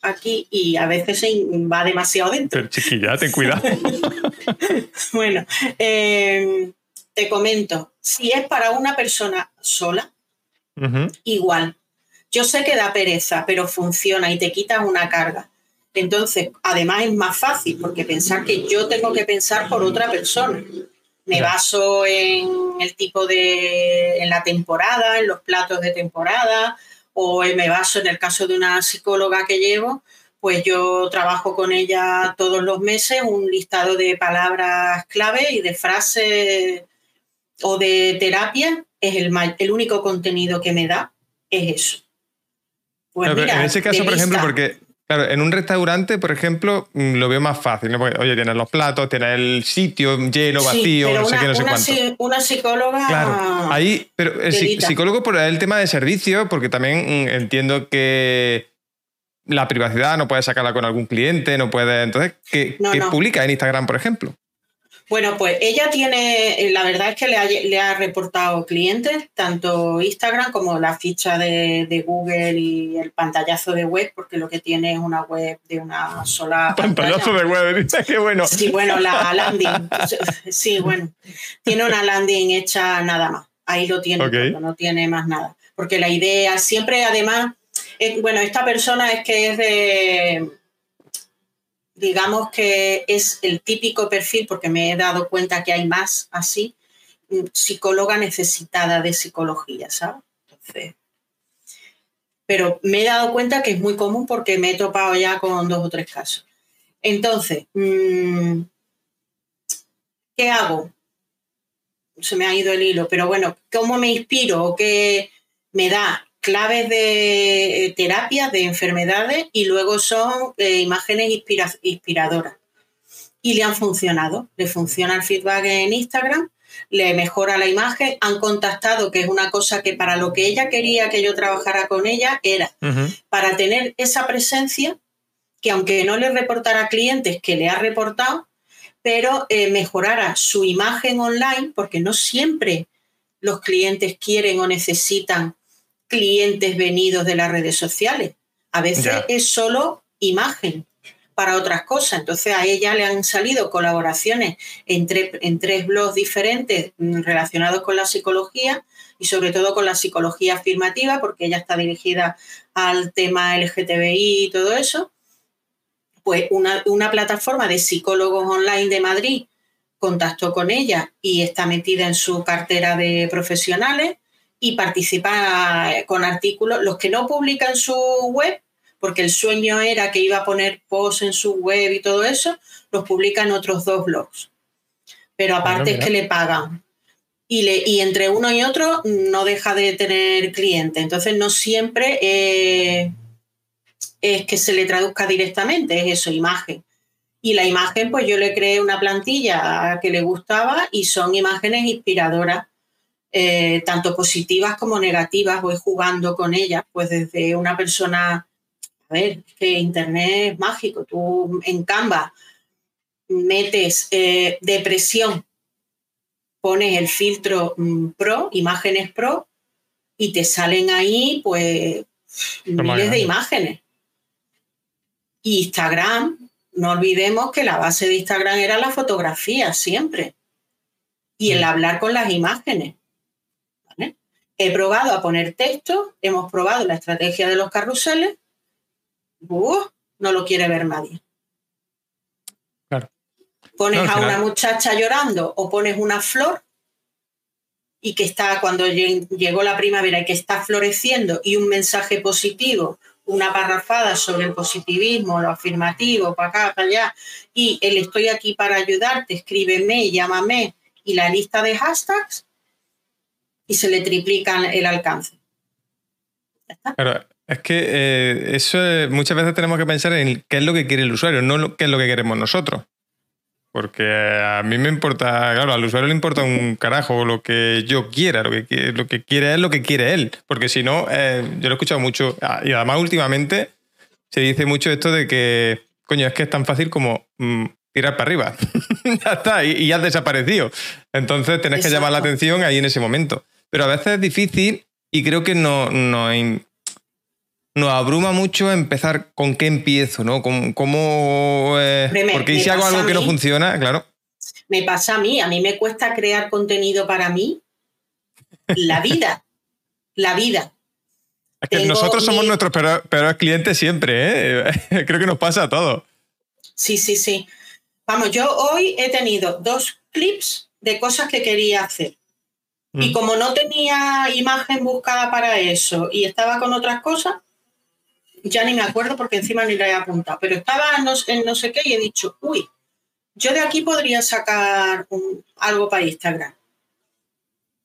aquí y a veces va demasiado dentro. Pero chiquilla, ten cuidado. (laughs) bueno, eh, te comento, si es para una persona sola, igual. Yo sé que da pereza, pero funciona y te quitas una carga. Entonces, además es más fácil porque pensar que yo tengo que pensar por otra persona. Me baso en el tipo de, en la temporada, en los platos de temporada, o me baso en el caso de una psicóloga que llevo, pues yo trabajo con ella todos los meses un listado de palabras clave y de frases o de terapia, es el, el único contenido que me da, es eso. Pues en ese caso, por ejemplo, porque Claro, en un restaurante, por ejemplo, mm, lo veo más fácil. oye, tienes los platos, tienes el sitio lleno, vacío, no sé qué, no sé cuánto. Una psicóloga. Claro, ahí, pero el psicólogo por el tema de servicio, porque también mm, entiendo que la privacidad no puedes sacarla con algún cliente, no puedes. Entonces, ¿qué, ¿qué publica en Instagram, por ejemplo? Bueno, pues ella tiene, eh, la verdad es que le ha, reportado clientes, tanto Instagram como la ficha de, Google y el pantallazo de web, porque lo que tiene es una web de una sola. (laughs) Pantallazo de web, qué bueno. Sí, bueno, la (laughs) landing. Sí, bueno. Tiene una landing hecha nada más. Ahí lo tiene, no tiene más nada. Porque la idea siempre, además, bueno, esta persona es que es de digamos que es el típico perfil, porque me he dado cuenta que hay más así, mm, psicóloga necesitada de psicología, ¿sabes? Entonces, pero me he dado cuenta que es muy común porque me he topado ya con dos o tres casos. Entonces, mm, ¿qué hago? Se me ha ido el hilo, pero bueno, ¿cómo me inspiro qué me da? Claves de eh, terapia de enfermedades y luego son eh, imágenes inspiradoras. Y le han funcionado. Le funciona el feedback en Instagram, le mejora la imagen, han contactado, que es una cosa que para lo que ella quería que yo trabajara con ella era para tener esa presencia que aunque no le reportara clientes que le ha reportado, pero eh, mejorara su imagen online, porque no siempre los clientes quieren o necesitan clientes venidos de las redes sociales. A veces es solo imagen para otras cosas. Entonces a ella le han salido colaboraciones entre, en tres blogs diferentes mm, relacionados con la psicología y sobre todo con la psicología afirmativa, porque ella está dirigida al tema LGTBI y todo eso. Pues una, una plataforma de psicólogos online de Madrid contactó con ella y está metida en su cartera de profesionales y participa con artículos, los que no publican su web, porque el sueño era que iba a poner posts en su web y todo eso, los publican otros dos blogs. Pero aparte es que le pagan. Y, le, y entre uno y otro no deja de tener cliente. Entonces no siempre eh, es que se le traduzca directamente, es eso, imagen. Y la imagen, pues yo le creé una plantilla que le gustaba y son imágenes inspiradoras eh, tanto positivas como negativas, voy jugando con ellas, pues desde una persona, a ver, que Internet es mágico, tú en Canva metes eh, depresión, pones el filtro mm, pro, imágenes pro, y te salen ahí pues miles de imágenes. Instagram, no olvidemos que la base de Instagram era la fotografía siempre y el hablar con las imágenes. He probado a poner texto, hemos probado la estrategia de los carruseles, no lo quiere ver nadie. Pones a una muchacha llorando o pones una flor y que está cuando llegó la primavera y que está floreciendo y un mensaje positivo, una parrafada sobre el positivismo, lo afirmativo, para acá, para allá, y el estoy aquí para ayudarte, escríbeme, llámame, y la lista de hashtags, y se le triplican el alcance. es que eh, eso muchas veces tenemos que pensar en qué es lo que quiere el usuario, no qué es lo que queremos nosotros. Porque a mí me importa, claro, al usuario le importa un carajo lo que yo quiera, lo que, lo que quiere él, lo que quiere él. Porque si no, eh, yo lo he escuchado mucho, ah, y además últimamente se dice mucho esto de que, coño, es que es tan fácil como mm, tirar para arriba. (laughs) ya está, y, ya has desaparecido. Entonces tenés que llamar la atención ahí en ese momento. Pero a veces es difícil y creo que no, no, nos abruma mucho empezar con qué empiezo, ¿no? ¿Cómo, eh, porque si hago algo que no funciona, claro. Me pasa a mí, a mí me cuesta crear contenido para mí. La vida, la vida. Es que nosotros somos nuestros peores, clientes siempre, ¿eh? (laughs) Creo que nos pasa a todos. Sí, sí, sí. Vamos, yo hoy he tenido dos clips de cosas que quería hacer. Y mm. como no tenía imagen buscada para eso y estaba con otras cosas, ya ni me acuerdo porque encima ni la he apuntado, pero estaba en no, sé qué y he dicho, uy, yo de aquí podría sacar algo para Instagram.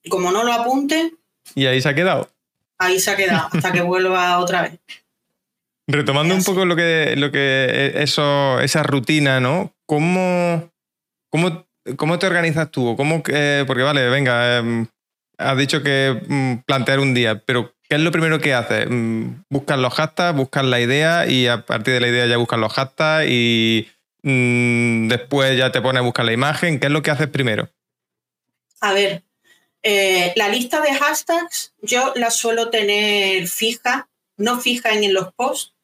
Y como no lo apunte... Y ahí se ha quedado. Ahí se ha quedado, hasta que vuelva otra vez. Retomando un poco lo que, lo que eso, esa rutina, ¿no? ¿Cómo, cómo, cómo te organizas tú? ¿Cómo, porque vale, venga, em, has dicho que mm, plantear un día, pero ¿Qué es lo primero que haces? Mm, buscas los hashtags, buscas la idea y a partir de la idea ya buscas los hashtags y mm, después ya te pones a buscar la imagen. ¿Qué es lo que haces primero? A ver, eh, la lista de hashtags yo la suelo tener fija, no fija en los posts,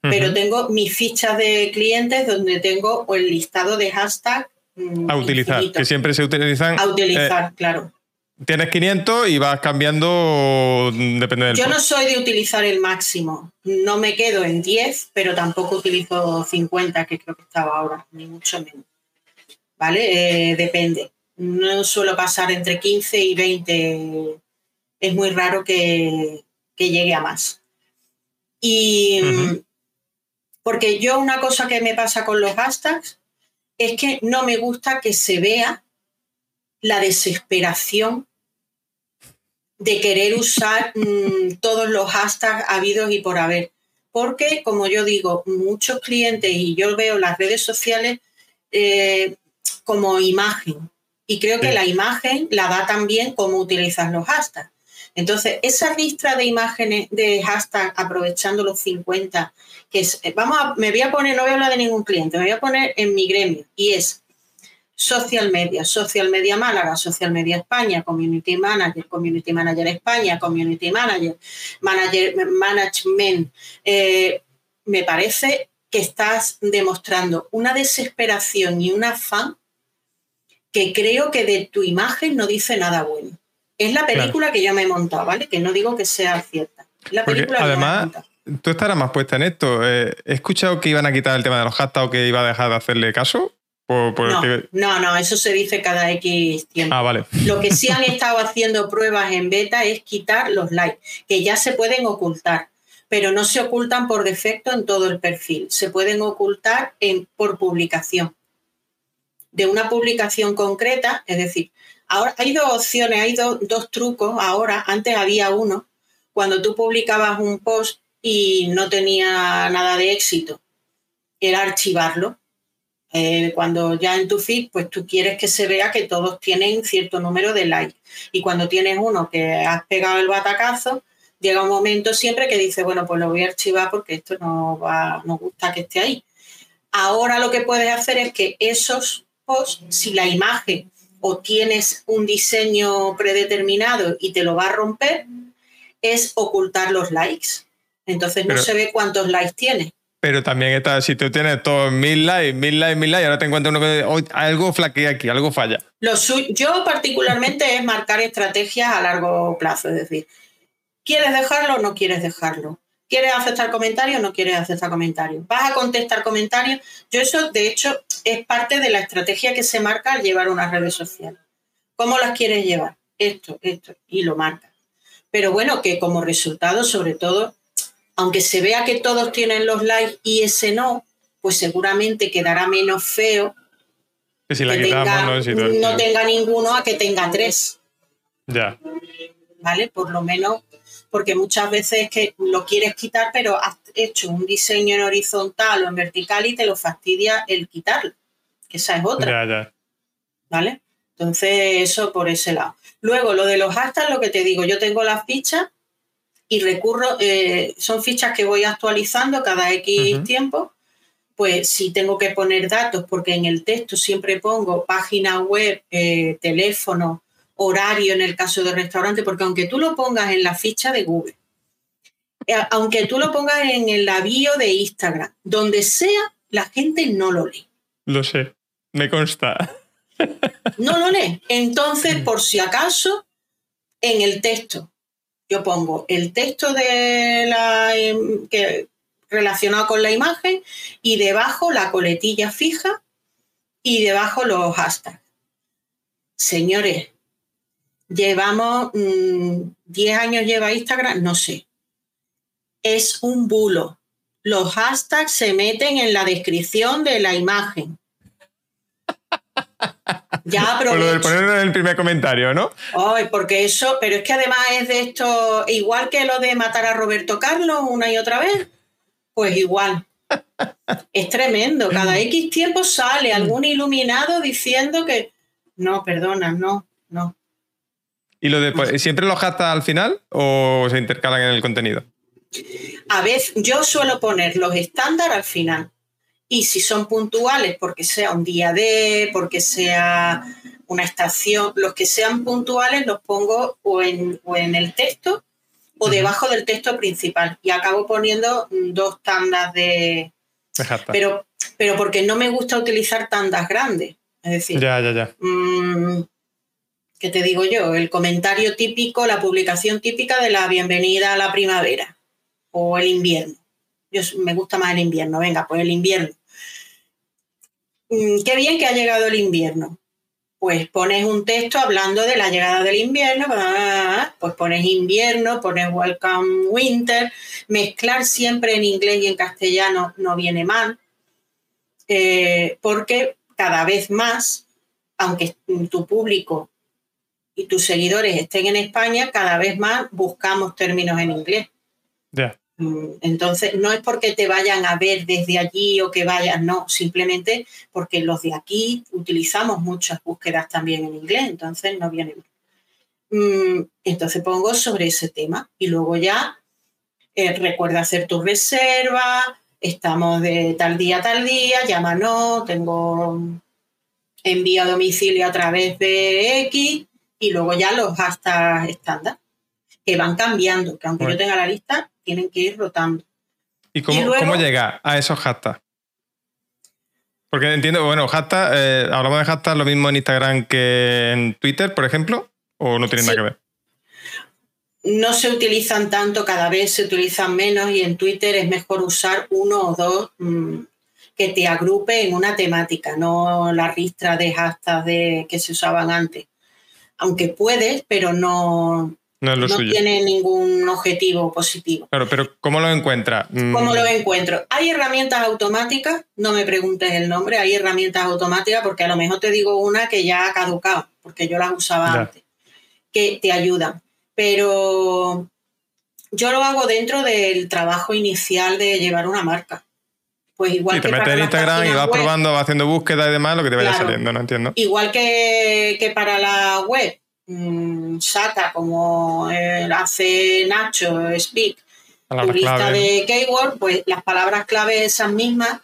pero tengo mis fichas de clientes donde tengo el listado de hashtags. Mm, a utilizar, que siempre se utilizan. A utilizar, eh, claro. Tienes 500 y vas cambiando, depende del. Yo no soy de utilizar el máximo. No me quedo en 10, pero tampoco utilizo 50, que creo que estaba ahora, ni mucho menos. ¿Vale? Eh, depende. No suelo pasar entre 15 y 20. Es muy raro que, llegue a más. Y. Porque yo, una cosa que me pasa con los hashtags es que no me gusta que se vea la desesperación de querer usar mm, todos los hashtags habidos y por haber. Porque, como yo digo, muchos clientes y yo veo las redes sociales eh, como imagen. Y creo que la imagen la da también cómo utilizas los hashtags. Entonces, esa lista de imágenes de hashtag aprovechando los 50, que es, eh, vamos a, me voy a poner, no voy a hablar de ningún cliente, me voy a poner en mi gremio, y es Social Media, Social Media Málaga, Social Media España, Community Manager, Community Manager España, Community Manager, Manager Management. Eh, me parece que estás demostrando una desesperación y un afán que creo que de tu imagen no dice nada bueno. Es la película que yo me he montado, ¿vale? Que no digo que sea cierta. La película además, tú estarás más puesta en esto. Eh, he escuchado que iban a quitar el tema de los hashtags o que iba a dejar de hacerle caso no, no, eso se dice cada X tiempo. Ah, vale. Lo que sí han estado haciendo pruebas en beta es quitar los likes, que ya se pueden ocultar, pero no se ocultan por defecto en todo el perfil, se pueden ocultar en, por publicación. De una publicación concreta, es decir, ahora hay dos opciones, hay dos trucos ahora, antes había uno, cuando tú publicabas un post y no tenía nada de éxito, era archivarlo eh, cuando ya en tu feed, pues tú quieres que se vea que todos tienen cierto número de likes. Y cuando tienes uno que has pegado el batacazo, llega un momento siempre que dice, bueno, pues lo voy a archivar porque esto no va, no gusta que esté ahí. Ahora lo que puedes hacer es que esos posts, si la imagen o tienes un diseño predeterminado y te lo va a romper, es ocultar los likes. Entonces no se ve cuántos likes tiene. Pero también está, si tú tienes todos mil likes, mil likes, mil likes, ahora te encuentras uno que hoy algo flaquea aquí, algo falla. Lo yo particularmente es marcar estrategias a largo plazo, es decir, ¿quieres dejarlo o no quieres dejarlo? ¿Quieres aceptar comentarios o no quieres aceptar comentarios? ¿Vas a contestar comentarios? Yo eso, de hecho, es parte de la estrategia que se marca al llevar una redes sociales. ¿Cómo las quieres llevar? Esto, esto, y lo marcas. Pero bueno, que como resultado, sobre todo, aunque se vea que todos tienen los likes y ese no, pues seguramente quedará menos feo que si la tenga, ¿no? tenga ninguno a que tenga tres. Ya. ¿Vale? Por lo menos, porque muchas veces es que lo quieres quitar, pero has hecho un diseño en horizontal o en vertical y te lo fastidia el quitarlo. Que esa es otra. Ya, ya. ¿Vale? Entonces, eso por ese lado. Luego, lo de los hashtags, lo que te digo, yo tengo las fichas y recurro, eh, son fichas que voy actualizando cada X tiempo, pues si tengo que poner datos, porque en el texto siempre pongo página web, eh, teléfono, horario en el caso de restaurante, porque aunque tú lo pongas en la ficha de Google, eh, aunque tú lo pongas en el bio de Instagram, donde sea, la gente no lo lee. Lo sé, me consta. No lo lee. Entonces, por si acaso, en el texto, yo pongo el texto de la que, relacionado con la imagen y debajo la coletilla fija y debajo los hashtags. Señores, llevamos 10 mm, años lleva Instagram, no sé. Es un bulo. Los hashtags se meten en la descripción de la imagen. (laughs) Ya aprovecho. Por lo de ponerlo en el primer comentario, ¿no? Ay, porque eso, pero es que además es de esto, igual que lo de matar a Roberto Carlos una y otra vez, pues igual. es tremendo. Cada X tiempo sale algún iluminado diciendo que no, perdona, no, no. ¿Y lo de siempre los hashtags al final o se intercalan en el contenido? A veces yo suelo poner los estándar al final. Y si son puntuales, porque sea un día de, porque sea una estación, los que sean puntuales los pongo o en, en el texto o debajo del texto principal. Y acabo poniendo dos tandas de... pero, pero porque no me gusta utilizar tandas grandes. Es decir, ya, ya, ya. Mm, ¿qué te digo yo? El comentario típico, la publicación típica de la bienvenida a la primavera o el invierno. Yo, me gusta más el invierno, venga, pues el invierno. Mm, qué bien que ha llegado el invierno. Pues pones un texto hablando de la llegada del invierno, pues pones invierno, pones welcome winter, mezclar siempre en inglés y en castellano no viene mal, eh, porque cada vez más, aunque tu público y tus seguidores estén en España, cada vez más buscamos términos en inglés. Mm, entonces, no es porque te vayan a ver desde allí o que vayan, no, simplemente porque los de aquí utilizamos muchas búsquedas también en inglés, entonces no viene mm, Entonces pongo sobre ese tema y luego ya eh, recuerda hacer tu reserva, estamos de tal día a tal día, llámanos, tengo envío a domicilio a través de X y luego ya los hashtags estándar que van cambiando, que aunque yo tenga la lista, tienen que ir rotando. ¿Y cómo, llega a esos hashtags? Porque entiendo, bueno, hashtags, eh, hablamos de hashtags lo mismo en Instagram que en Twitter, por ejemplo, o no tienen nada que ver. No se utilizan tanto, cada vez se utilizan menos y en Twitter es mejor usar uno o dos mm, que te agrupe en una temática, no la ristra de hashtags de, que se usaban antes. Aunque puedes, pero no, no, tiene ningún objetivo positivo. Claro, pero ¿cómo lo encuentra? Mm. ¿Cómo lo encuentro? Hay herramientas automáticas, no me preguntes el nombre, hay herramientas automáticas porque a lo mejor te digo una que ya ha caducado, porque yo las usaba antes, que te ayudan. Pero yo lo hago dentro del trabajo inicial de llevar una marca. Pues igual te metes en Instagram y vas probando, vas haciendo búsqueda y demás, lo que te vaya saliendo, no entiendo. Igual que, que para la web, Mm, saca como hace Nacho Speak tu lista de keyword, pues las palabras clave esas mismas,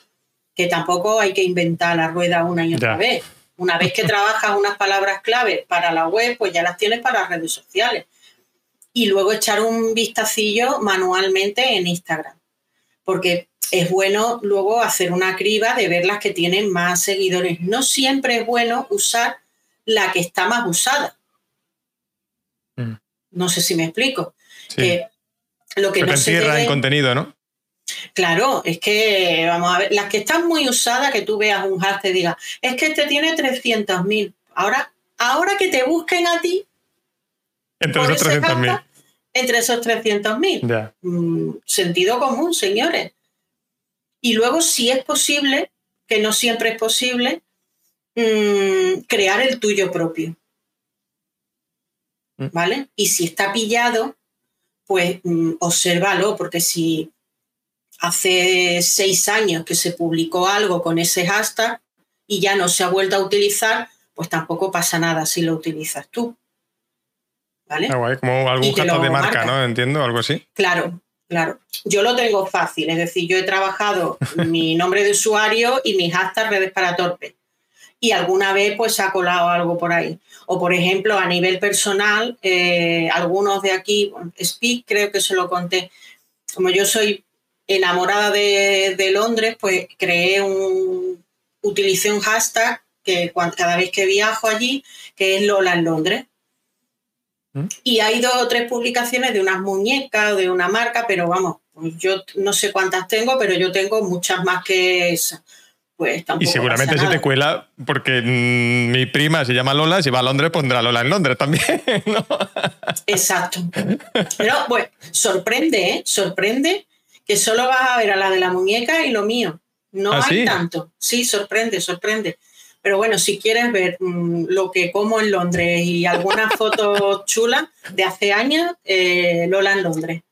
que tampoco hay que inventar la rueda una y otra vez. Una vez que (laughs) trabajas unas palabras clave para la web, pues ya las tienes para las redes sociales. y luego echar un vistacillo manualmente en Instagram. Porque es bueno luego hacer una criba de ver las que tienen más seguidores. No siempre es bueno usar la que está más usada. Mm. No sé si me explico. Que lo que, no se en contenido, ¿no? Claro, es que, vamos a ver, las que están muy usadas, que tú veas un hashtag y digas, es que este tiene 300.000. Ahora, ahora que te busquen a ti. Entre esos 300.000. Entre esos 300.000. Mm, sentido común, señores. Y luego, si es posible, que no siempre es posible, mm, crear el tuyo propio. Mm. ¿Vale? Y si está pillado, pues mm, obsérvalo, porque si hace seis años que se publicó algo con ese hashtag y ya no se ha vuelto a utilizar, pues tampoco pasa nada si lo utilizas tú. ¿Vale? Ah, como algún hashtag de marca, ¿no? Entiendo, algo así. Claro, Claro, yo lo tengo fácil, es decir, yo he trabajado (laughs) mi nombre de usuario y mis hashtag redes para torpe. Y alguna vez pues se ha colado algo por ahí. O por ejemplo, a nivel personal, eh, algunos de aquí, Speak creo que se lo conté, como yo soy enamorada de, de Londres, pues creé un, utilicé un hashtag que cada vez que viajo allí, que es Lola en Londres. ¿Mm? Y hay dos o tres publicaciones de unas muñecas o de una marca, pero vamos, pues yo no sé cuántas tengo, pero yo tengo muchas más que esas. Pues tampoco y seguramente se te cuela porque mm, mi prima se llama Lola, si va a Londres pondrá Lola en Londres también. (laughs) Exacto. Pero pues sorprende, ¿eh? Sorprende que solo vas a ver a la de la muñeca y lo mío. No ¿Ah, hay tanto. Sí, sorprende, sorprende. Pero bueno, si quieres ver mm, lo que como en Londres y algunas (laughs) fotos chulas de hace años, eh, Lola en Londres.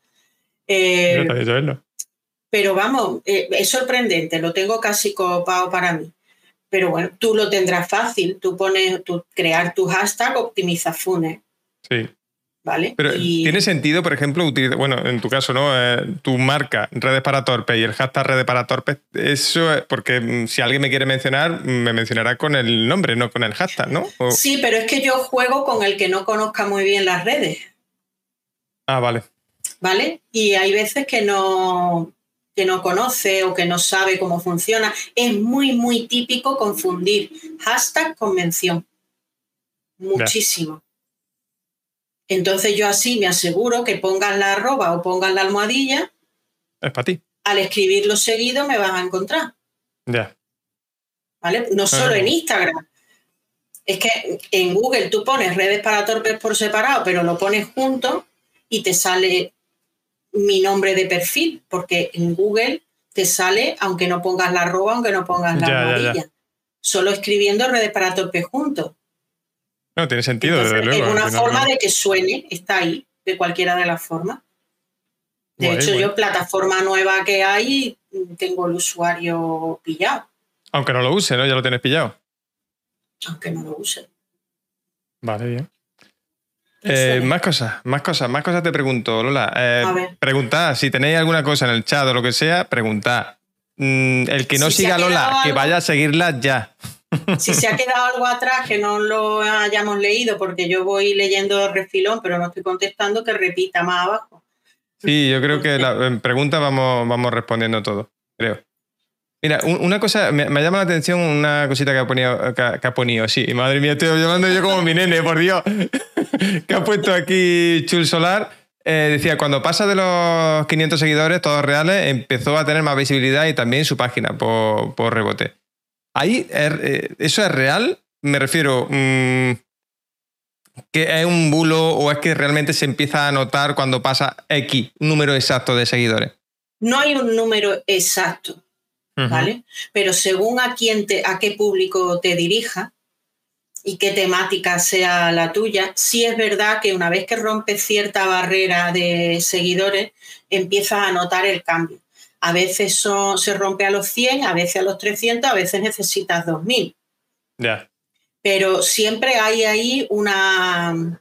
Eh, pero vamos, eh, es sorprendente, lo tengo casi copado para mí. Pero bueno, tú lo tendrás fácil, tú pones, tú crear tu hashtag, optimiza Funes. Sí. ¿Vale? Pero tiene sentido, por ejemplo, utilizar, bueno, en tu caso, ¿no? Eh, tu marca, redes para torpes y el hashtag redes para torpes, eso, porque mm, si alguien me quiere mencionar, me mencionará con el nombre, no con el hashtag, ¿no? Sí, pero es que yo juego con el que no conozca muy bien las redes. Ah, vale. ¿Vale? Y hay veces que no, que no conoce o que no sabe cómo funciona. Es muy, muy típico confundir hashtag con mención. Muchísimo. Entonces yo así me aseguro que pongan la arroba o pongan la almohadilla. Es para ti. Al escribirlo seguido me van a encontrar. Ya. ¿Vale? No solo en Instagram. Es que en Google tú pones redes para torpes por separado, pero lo pones junto y te sale mi nombre de perfil, porque en Google te sale aunque no pongas la arroba, aunque no pongas la almohadilla. Solo escribiendo redes para torpes juntos. No, tiene sentido, desde luego. Es una forma de que suene, está ahí, de cualquiera de las formas. De hecho, yo, plataforma nueva que hay, tengo el usuario pillado. Aunque no lo use, ¿no? Ya lo tienes pillado. Aunque no lo use. Vale, bien. Eh, más cosas, más cosas, más cosas te pregunto, Lola. Eh, preguntad, si tenéis alguna cosa en el chat o lo que sea, preguntad. Mm, el que no siga a Lola, que vaya a seguirla ya. Si se ha quedado algo atrás que no lo hayamos leído, porque yo voy leyendo refilón, pero no estoy contestando, que repita más abajo. Sí, yo creo que la, en preguntas vamos, vamos respondiendo todo, creo. Mira, una cosa, me, llama la atención una cosita que ha ponido, que, ha ponido, sí, madre mía, estoy llamando yo como mi nene, por Dios, (laughs) que ha puesto aquí Chul Solar. Eh, decía, cuando pasa de los 500 seguidores, todos reales, empezó a tener más visibilidad y también su página por, por rebote. Ahí, eh, ¿eso es real? Me refiero, mm, ¿que es un bulo o es que realmente se empieza a notar cuando pasa X, número exacto de seguidores? No hay un número exacto, ¿vale? Pero según a quién te, a qué público te dirija y qué temática sea la tuya, sí es verdad que una vez que rompes cierta barrera de seguidores, empiezas a notar el cambio. A veces se rompe a los 100, a veces a los 300, a veces necesitas 2000. Ya. Pero siempre hay ahí una.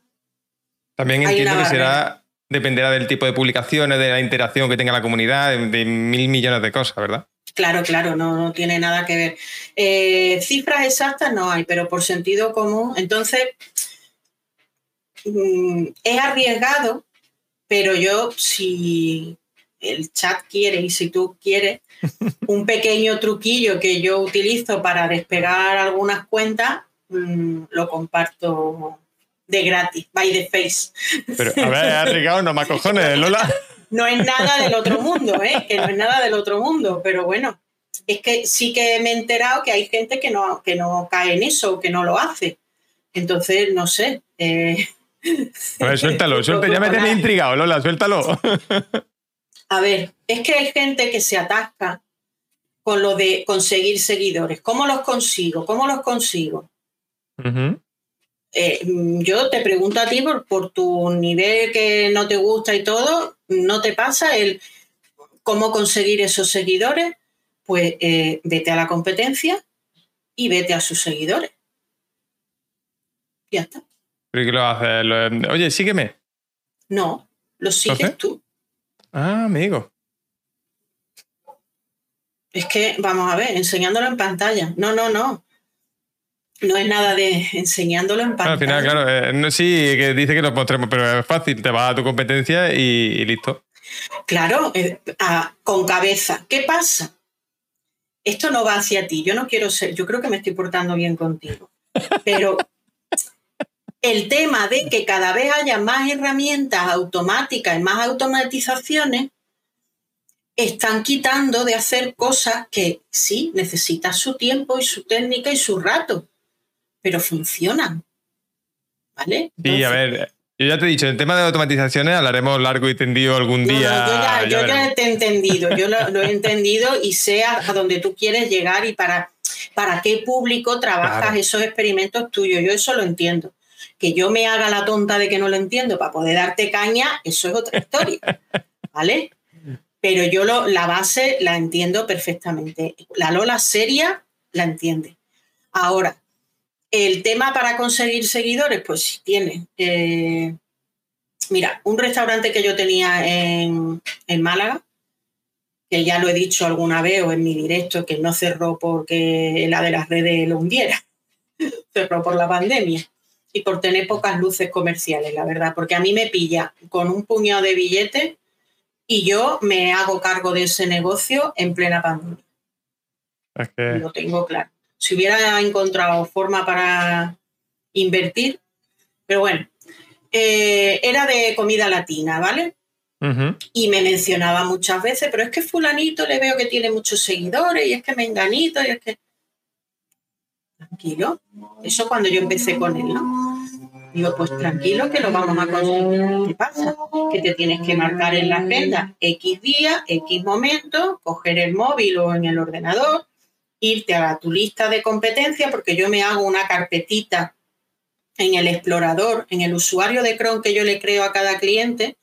También entiendo que será. Dependerá del tipo de publicaciones, de la interacción que tenga la comunidad, de, mil millones de cosas, ¿verdad? Claro, claro, no, no tiene nada que ver. Eh, cifras exactas no hay, pero por sentido común. Entonces, mm, es arriesgado Pero yo, si el chat quiere y si tú quieres, un (laughs) pequeño truquillo que yo utilizo para despegar algunas cuentas, mm, lo comparto de gratis, by the face. Pero, a ver, has rigado, no me acojones, Lola. No es nada del otro mundo, ¿eh? Que no es nada del otro mundo, pero bueno, es que sí que me he enterado que hay gente que no, que no cae en eso, que no lo hace. Entonces, no sé. Eh... A ver, suéltalo, (laughs) suéltalo. Ya me tienes intrigado, Lola, suéltalo. (laughs) A ver, es que hay gente que se atasca con lo de conseguir seguidores. ¿Cómo los consigo? ¿Cómo los consigo? Eh, yo te pregunto a ti por, tu nivel que no te gusta y todo, ¿no te pasa el cómo conseguir esos seguidores? Pues eh, vete a la competencia y vete a sus seguidores. Ya está. ¿Pero qué lo haces? Oye, sígueme. No, lo sigues tú. Ah, amigo. Es que, vamos a ver, enseñándolo en pantalla. No, no, no. No es nada de enseñándolo en pantalla. al final, claro, eh, sí, que dice que lo mostremos, pero es fácil, te vas a tu competencia y, listo. Claro, eh, con cabeza. ¿Qué pasa? Esto no va hacia ti. Yo no quiero ser, yo creo que me estoy portando bien contigo. (laughs) Pero el tema de que cada vez haya más herramientas automáticas y más automatizaciones, están quitando de hacer cosas que sí necesitan su tiempo y su técnica y su rato pero funcionan. ¿Vale? sí, a ver, yo ya te he dicho, el tema de automatizaciones hablaremos largo y tendido algún día. yo ya, te he entendido, yo lo, he entendido y sé a, dónde tú quieres llegar y para, para qué público trabajas esos experimentos tuyos. Yo eso lo entiendo. Que yo me haga la tonta de que no lo entiendo para poder darte caña, eso es otra historia. (laughs) ¿Vale? Pero yo lo, la base la entiendo perfectamente. La Lola seria la entiende. Ahora, el tema para conseguir seguidores, pues sí tiene. Eh, mira, un restaurante que yo tenía en, Málaga, que ya lo he dicho alguna vez o en mi directo, que no cerró porque la de las redes lo hundiera, (laughs) cerró por la pandemia y por tener pocas luces comerciales, la verdad, porque a mí me pilla con un puñado de billetes y yo me hago cargo de ese negocio en plena pandemia. Lo tengo claro si hubiera encontrado forma para invertir, pero bueno, eh, era de comida latina, ¿vale? Y me mencionaba muchas veces, pero es que fulanito le veo que tiene muchos seguidores y es que me enganito y es que... Tranquilo, eso cuando yo empecé con él, ¿no? Digo, pues tranquilo que lo vamos a conseguir. ¿Qué pasa? Que te tienes que marcar en la agenda X día, X momento, coger el móvil o en el ordenador, irte a tu lista de competencia, porque yo me hago una carpetita en el explorador, en el usuario de Chrome que yo le creo a cada cliente,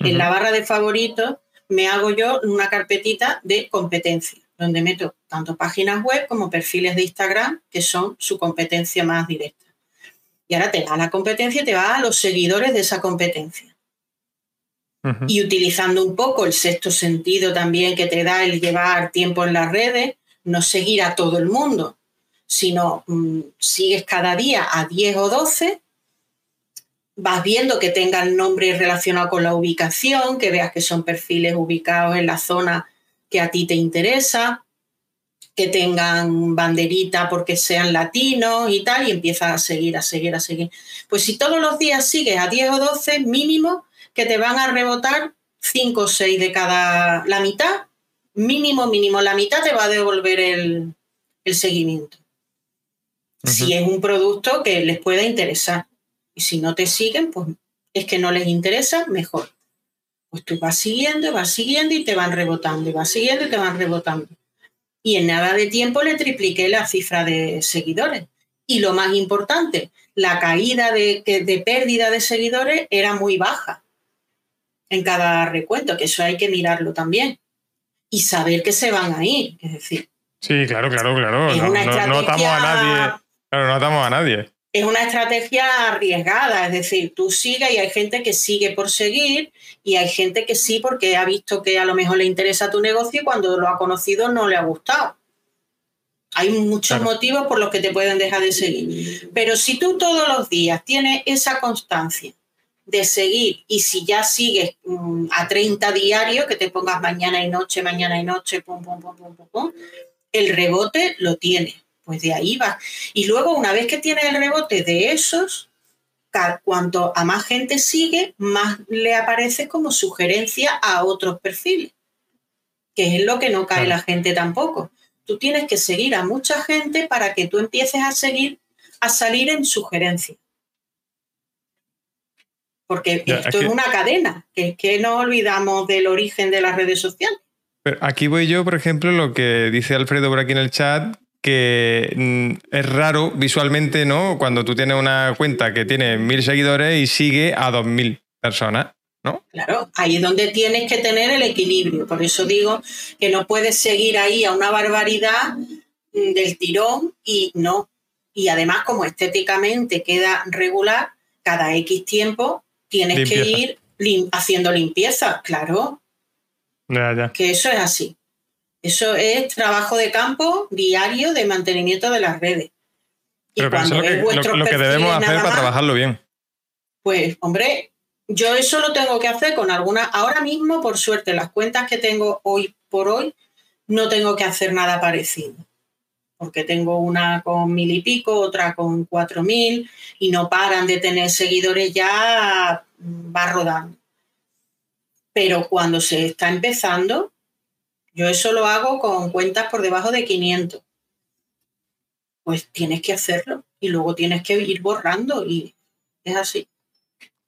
en la barra de favoritos, me hago yo una carpetita de competencia, donde meto tanto páginas web como perfiles de Instagram, que son su competencia más directa. Y ahora te da la competencia y te va a los seguidores de esa competencia. Y utilizando un poco el sexto sentido también que te da el llevar tiempo en las redes, no seguir a todo el mundo, sino mm, sigues cada día a 10 o 12, vas viendo que tengan nombre relacionado con la ubicación, que veas que son perfiles ubicados en la zona que a ti te interesa, que tengan banderita porque sean latinos y tal, y empiezas a seguir, a seguir, a seguir. Pues si todos los días sigues a 10 o 12, mínimo que te van a rebotar 5 o 6 de cada, la mitad mínimo, mínimo, la mitad te va a devolver el, seguimiento. Si es un producto que les pueda interesar. Y si no te siguen, pues es que no les interesa, mejor. Pues tú vas siguiendo, vas siguiendo y te van rebotando, y vas siguiendo y te van rebotando. Y en nada de tiempo le tripliqué la cifra de seguidores. Y lo más importante, la caída de, de pérdida de seguidores era muy baja en cada recuento, que eso hay que mirarlo también y saber que se van a ir. Es decir. Sí, claro, claro, claro. no, atamos a nadie. Claro, no atamos a nadie. Es una estrategia arriesgada, es decir, tú sigues y hay gente que sigue por seguir y hay gente que sí porque ha visto que a lo mejor le interesa tu negocio y cuando lo ha conocido no le ha gustado. Hay muchos motivos por los que te pueden dejar de seguir. Pero si tú todos los días tienes esa constancia de seguir y si ya sigues mm, a 30 diarios, que te pongas mañana y noche, mañana y noche, pum, pum, pum, pum, pum, el rebote lo tiene. Pues de ahí va. Y luego, una vez que tienes el rebote de esos, cuanto a más gente sigue, más le aparece como sugerencia a otros perfiles, que es lo que no cae la gente tampoco. Tú tienes que seguir a mucha gente para que tú empieces a seguir, a salir en sugerencias. Porque esto es, una cadena, que es que no olvidamos del origen de las redes sociales. Pero aquí voy yo, por ejemplo, lo que dice Alfredo por aquí en el chat, que mm, es raro visualmente, ¿no? Cuando tú tienes una cuenta que tiene mil seguidores y sigue a dos mil personas. ¿No? Claro, ahí es donde tienes que tener el equilibrio. Por eso digo que no puedes seguir ahí a una barbaridad mm, del tirón y no. Y además, como estéticamente queda regular, cada X tiempo tienes que ir haciendo limpieza, claro. Que eso es así. Eso es trabajo de campo diario de mantenimiento de las redes. Pero eso es lo que, debemos hacer para trabajarlo bien. Pues, hombre, yo eso lo tengo que hacer con alguna. Ahora mismo, por suerte, las cuentas que tengo hoy por hoy, no tengo que hacer nada parecido. Porque tengo una con mil y pico, otra con cuatro mil, y no paran de tener seguidores ya, va rodando. Pero cuando se está empezando, yo eso lo hago con cuentas por debajo de 500. Pues tienes que hacerlo y luego tienes que ir borrando y es así.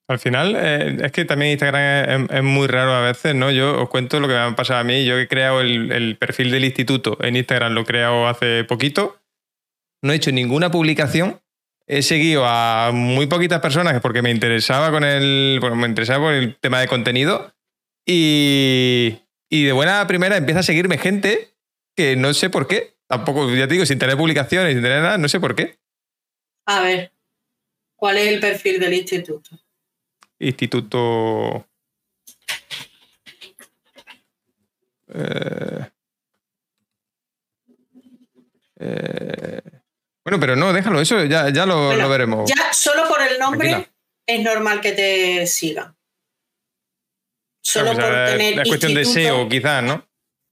Al final, eh, es que también Instagram es, muy raro a veces, ¿no? Yo os cuento lo que me ha pasado a mí. Yo he creado el, perfil del instituto en Instagram, lo he creado hace poquito. No he hecho ninguna publicación. He seguido a muy poquitas personas porque me interesaba con el. me interesaba por el tema de contenido. Y, y de buena primera empieza a seguirme gente que no sé por qué. Tampoco, ya te digo, sin tener publicaciones, sin tener nada, no sé por qué. A ver, ¿cuál es el perfil del instituto? Instituto. Eh, eh, bueno, pero no, déjalo, eso ya, ya lo, veremos. Ya solo por el nombre es normal que te siga. Solo por tener. Es cuestión de SEO, quizás, ¿no?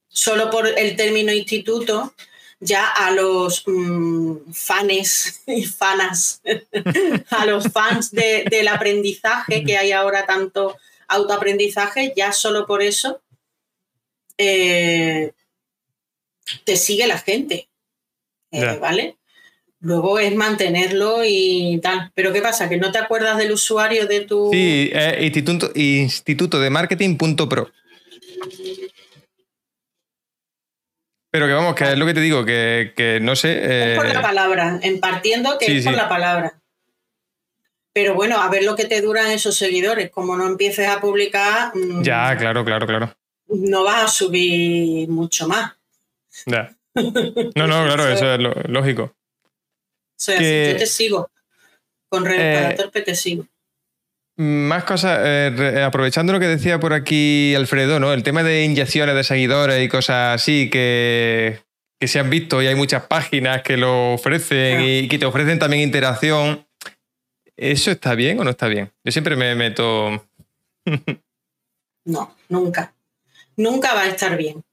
Solo por el término instituto, ya a los mm, fans y fanas, (laughs) a los fans del aprendizaje, que hay ahora tanto autoaprendizaje, ya solo por eso eh, te sigue la gente. Eh, ¿Vale? Luego es mantenerlo y tal. Pero ¿qué pasa? ¿Que no te acuerdas del usuario de tu... Sí, instituto, instituto de marketing.pro. Pero que vamos, que es lo que te digo, que, no sé... Es por la eh, palabra, en partiendo que es por la palabra. Pero bueno, a ver lo que te duran esos seguidores. Como no empieces a publicar... Mm, ya, claro, claro, claro. No vas a subir mucho más. Ya. No, no, claro, (laughs) eso es lógico yo te sigo. Con Red eh, te sigo. Más cosas, eh, aprovechando lo que decía por aquí Alfredo, ¿no? El tema de inyecciones de seguidores y cosas así que, se han visto y hay muchas páginas que lo ofrecen y que te ofrecen también interacción. ¿Eso está bien o no está bien? Yo siempre me meto. (laughs) no, nunca. Nunca va a estar bien.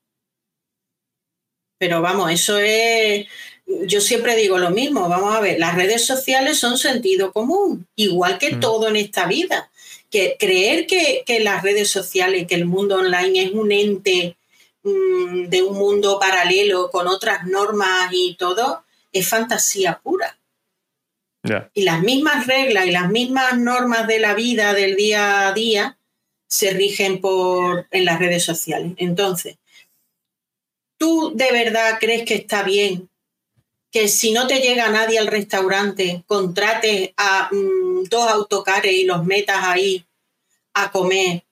Pero vamos, eso es yo siempre digo lo mismo, vamos a ver, las redes sociales son sentido común, igual que mm. todo en esta vida. Que creer que, las redes sociales, que el mundo online es un ente mm, de un mundo paralelo con otras normas y todo, es fantasía pura. Y las mismas reglas y las mismas normas de la vida del día a día se rigen por, en las redes sociales. Entonces, ¿tú de verdad crees que está bien que si no te llega nadie al restaurante, contrates a mm, dos autocares y los metas ahí a comer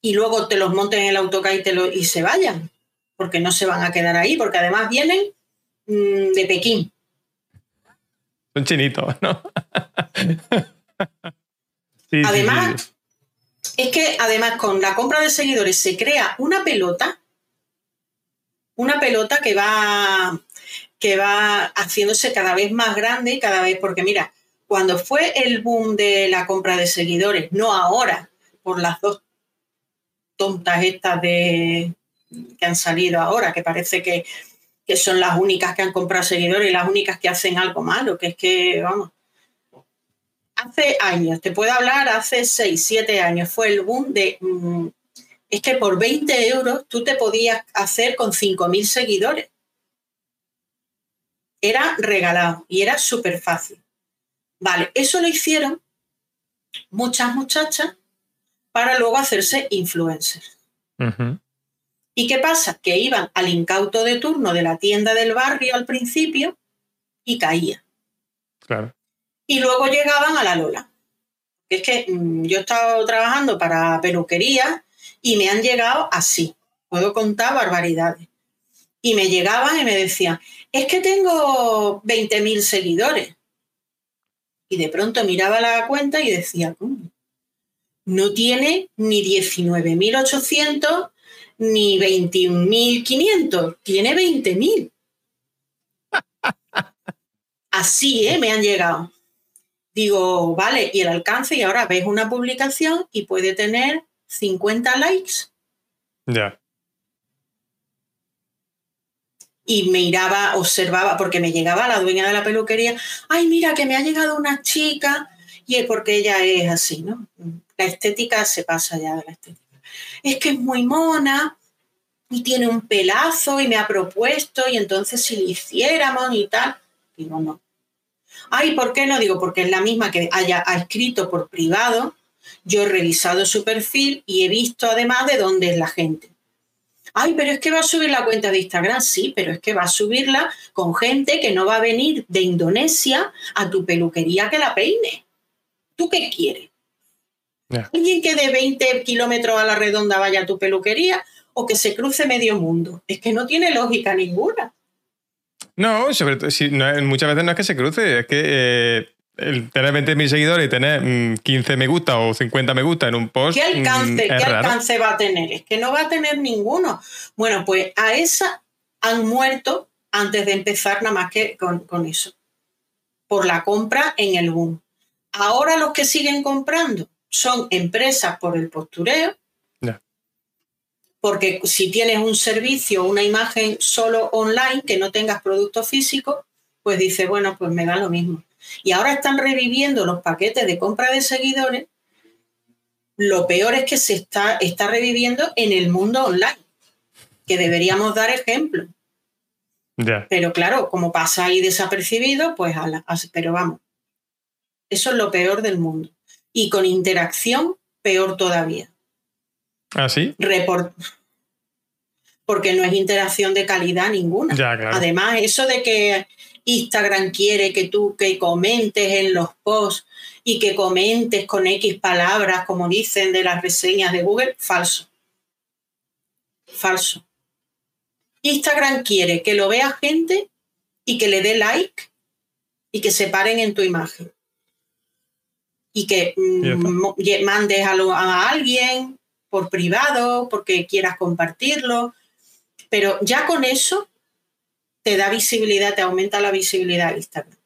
y luego te los monten en el autocar y, te lo, y se vayan, porque no se van a quedar ahí, porque además vienen mm, de Pekín. Son chinitos, ¿no? (laughs) además, es que además con la compra de seguidores se crea una pelota, una pelota que va que va haciéndose cada vez más grande y cada vez, porque mira, cuando fue el boom de la compra de seguidores, no ahora, por las dos tontas estas de, que han salido ahora, que parece que, que son las únicas que han comprado seguidores y las únicas que hacen algo malo, que es que, vamos, hace años, te puedo hablar, hace 6, 7 años, fue el boom de... Mm, es que por 20 euros tú te podías hacer con 5.000 seguidores. Era regalado y era súper fácil. Vale, eso lo hicieron muchas muchachas para luego hacerse influencers. ¿Y qué pasa? Que iban al incauto de turno de la tienda del barrio al principio y caía. Claro y luego llegaban a la Lola. Es que mm, yo he estado trabajando para peluquería y me han llegado así. Puedo contar barbaridades. Y me llegaban y me decían, es que tengo 20.000 seguidores. Y de pronto miraba la cuenta y decía, no tiene ni 19.800 ni 21.500, tiene 20.000. Así, ¿eh? Me han llegado digo, vale, y el alcance, y ahora ves una publicación y puede tener 50 likes. Ya. Y me miraba, observaba, porque me llegaba la dueña de la peluquería, ay, mira, que me ha llegado una chica, y es porque ella es así, ¿no? La estética se pasa ya de la estética. Es que es muy mona y tiene un pelazo y me ha propuesto, y entonces si le hiciéramos y tal, digo, no, Ay, ¿por qué no? Digo, porque es la misma que haya escrito por privado. Yo he revisado su perfil y he visto además de dónde es la gente. Ay, pero es que va a subir la cuenta de Instagram. Sí, pero es que va a subirla con gente que no va a venir de Indonesia a tu peluquería que la peine. ¿Tú qué quieres? ¿Alguien que de 20 kilómetros a la redonda vaya a tu peluquería o que se cruce medio mundo? Es que no tiene lógica ninguna. No, sobre todo, muchas veces no es que se cruce, es que eh, el tener 20.000 seguidores y tener 15 mm, me gusta o 50 me gusta en un post. ¿Qué alcance, mm, ¿qué alcance va a tener? Es que no va a tener ninguno. Bueno, pues a esa han muerto antes de empezar nada más que con, con eso, por la compra en el boom. Ahora los que siguen comprando son empresas por el postureo porque si tienes un servicio, una imagen solo online, que no tengas producto físico, pues dice, bueno, pues me da lo mismo. Y ahora están reviviendo los paquetes de compra de seguidores. Lo peor es que se está, está reviviendo en el mundo online, que deberíamos dar ejemplo. Pero claro, como pasa ahí desapercibido, pues pero vamos, eso es lo peor del mundo. Y con interacción, peor todavía. ¿Ah, sí? Report porque no es interacción de calidad ninguna. Además, eso de que Instagram quiere que tú que comentes en los posts y que comentes con X palabras, como dicen de las reseñas de Google, falso. Falso. Instagram quiere que lo vea gente y que le dé like y que se paren en tu imagen. Y que mm, mandes a, a alguien por privado porque quieras compartirlo pero ya con eso te da visibilidad, te aumenta la visibilidad Instagram.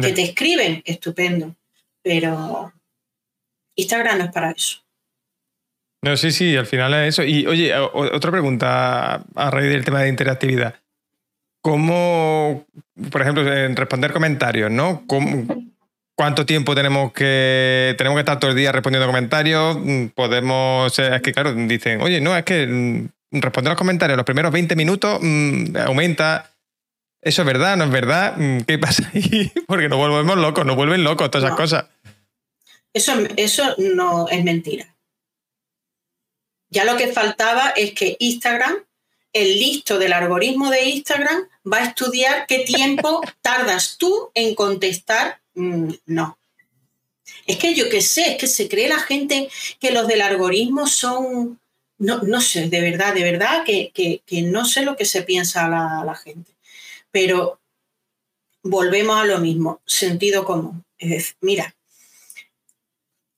Que te escriben, estupendo, pero Instagram no es para eso. No, sí, sí, al final es eso. Y oye, otra pregunta a raíz del tema de interactividad. ¿Cómo, por ejemplo, en responder comentarios, ¿no? ¿Cuánto tiempo tenemos que tenemos que estar todo el día respondiendo comentarios? Podemos, es que claro, dicen, oye, no, es que responder los comentarios los primeros 20 minutos mm, aumenta. ¿Eso es verdad? ¿No es verdad? Mm, ¿Qué pasa ahí? (laughs) Porque nos volvemos locos, nos vuelven locos todas esas cosas. Eso, eso no es mentira. Ya lo que faltaba es que Instagram, el listo del algoritmo de Instagram, va a estudiar qué tiempo (laughs) tardas tú en contestar. Mm, no. Es que yo qué sé, es que se cree la gente que los del algoritmo son no, no sé, de verdad, de verdad que, no sé lo que se piensa la, la gente. Pero volvemos a lo mismo, sentido común. Es decir, mira,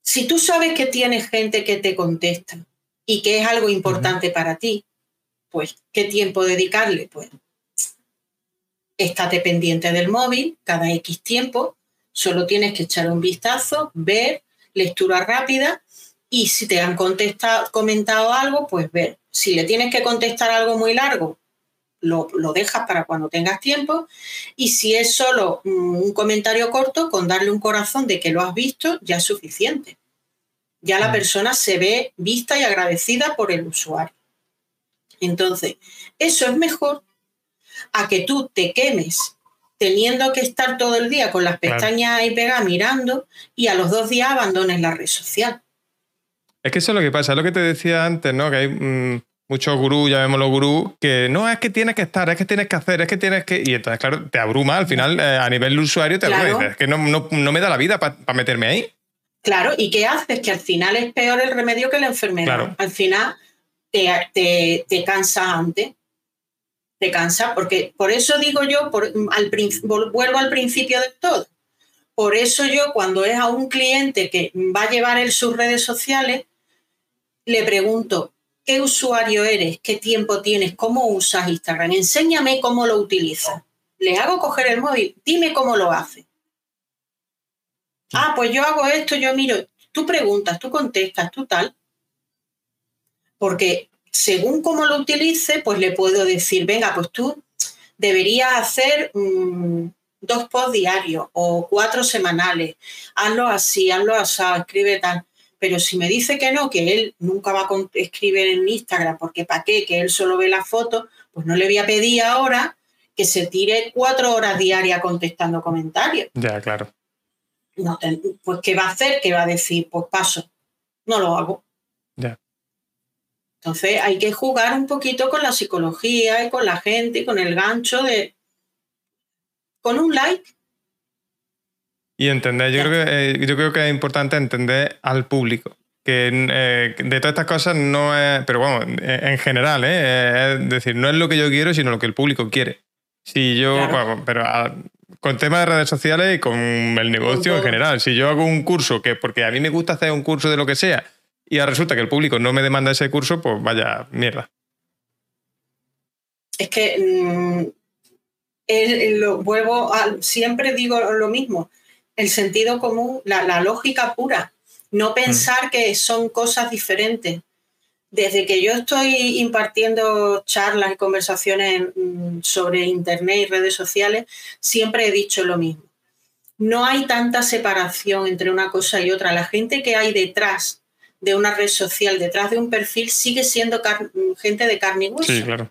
si tú sabes que tienes gente que te contesta y que es algo importante para ti, pues, ¿qué tiempo dedicarle? Pues, estate pendiente del móvil cada X tiempo, Solo tienes que echar un vistazo, ver, lectura rápida y si te han contestado, comentado algo, pues ver. Si le tienes que contestar algo muy largo, lo, dejas para cuando tengas tiempo. Y si es solo un comentario corto, con darle un corazón de que lo has visto, ya es suficiente. Ya la mm. persona se ve vista y agradecida por el usuario. Entonces, eso es mejor a que tú te quemes teniendo que estar todo el día con las pestañas ahí pegadas mirando y a los dos días abandones la red social. Es que eso es lo que pasa, es lo que te decía antes, ¿no? Que hay mm, muchos gurús, llamémoslo gurús, que no es que tienes que estar, es que tienes que hacer, es que tienes que. Y entonces, claro, te abruma al final, eh, a nivel usuario, te abruma. Es que no, me da la vida para meterme ahí. Claro, ¿y qué haces? Que al final es peor el remedio que la enfermedad. Al final te, te, te cansa antes te cansa, porque por eso digo yo, por, al, vuelvo al principio de todo. Por eso yo cuando es a un cliente que va a llevar en sus redes sociales, le pregunto, ¿qué usuario eres? ¿Qué tiempo tienes? ¿Cómo usas Instagram? Enséñame cómo lo utilizas. Le hago coger el móvil, dime cómo lo hace. Ah, pues yo hago esto, yo miro, tú preguntas, tú contestas, tú tal. Porque según cómo lo utilice, pues le puedo decir, venga, pues tú deberías hacer mm, dos posts diarios o cuatro semanales, hazlo así, hazlo así, escribe tal. Pero si me dice que no, que él nunca va a escribir en Instagram, porque ¿para qué? Que él solo ve la foto, pues no le voy a pedir ahora que se tire cuatro horas diarias contestando comentarios. Ya, claro. No, pues ¿qué va a hacer? ¿Qué va a decir? Pues paso, no lo hago. Ya. Entonces hay que jugar un poquito con la psicología y con la gente y con el gancho de... con un like. Y entender, yo creo, que, eh, yo creo que es importante entender al público. Que eh, de todas estas cosas no es, pero bueno, en general, ¿eh? es decir, no es lo que yo quiero, sino lo que el público quiere. Si yo, pero con temas de redes sociales y con el negocio en general, si yo hago un curso que, porque a mí me gusta hacer un curso de lo que sea, y resulta que el público no me demanda ese curso, pues vaya mierda. Es que mm, lo vuelvo a, siempre digo lo mismo, el sentido común, la, lógica pura, no mm. pensar que son cosas diferentes. Desde que yo estoy impartiendo charlas y conversaciones mm, sobre Internet y redes sociales, siempre he dicho lo mismo. No hay tanta separación entre una cosa y otra. La gente que hay detrás de una red social, detrás de un perfil, sigue siendo gente de carne y hueso. Sí, claro.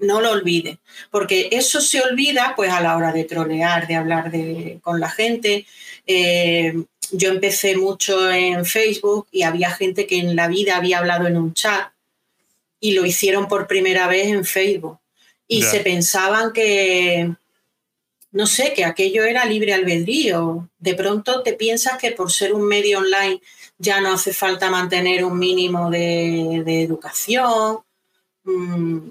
No lo olvide, porque eso se olvida pues a la hora de trolear, de hablar de, con la gente. Eh, yo empecé mucho en Facebook y había gente que en la vida había hablado en un chat y lo hicieron por primera vez en Facebook. Y se pensaban que, no sé, que aquello era libre albedrío. De pronto te piensas que por ser un medio online ya no hace falta mantener un mínimo de, educación. Mm,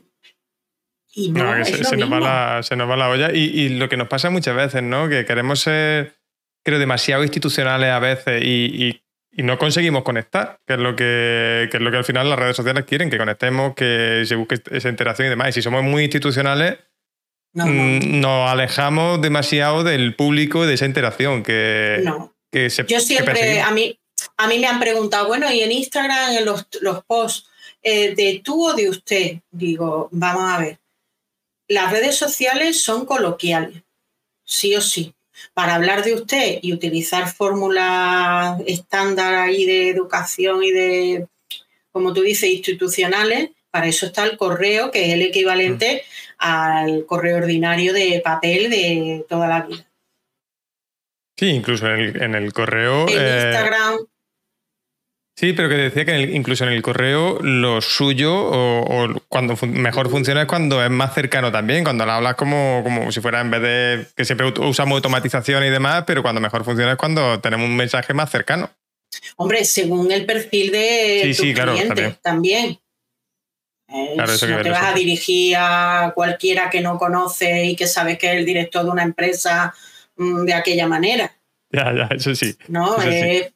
y no, se, nos va la, se, nos va la, olla. Y, lo que nos pasa muchas veces, ¿no? Que queremos ser, creo, demasiado institucionales a veces y, no conseguimos conectar, que es, lo que, es lo que al final las redes sociales quieren, que conectemos, que se busque esa interacción y demás. Y si somos muy institucionales, mm, nos alejamos demasiado del público, de esa interacción que, que se Yo siempre, a mí, a mí me han preguntado, bueno, y en Instagram, en los, posts, eh, ¿de tú o de usted? Digo, vamos a ver. Las redes sociales son coloquiales, sí o sí. Para hablar de usted y utilizar fórmulas estándar ahí de educación y de, como tú dices, institucionales, para eso está el correo, que es el equivalente mm. al correo ordinario de papel de toda la vida. Sí, incluso en el, correo. En eh, Instagram. Sí, pero que decía que incluso en el correo lo suyo o, cuando mejor funciona es cuando es más cercano también, cuando lo hablas como, como si fuera en vez de que siempre usamos automatización y demás, pero cuando mejor funciona es cuando tenemos un mensaje más cercano. Hombre, según el perfil de sí, tu cliente también. no te vas a dirigir a cualquiera que no conoce y que sabes que es el director de una empresa mm, de aquella manera. Ya, ya, eso sí. No, es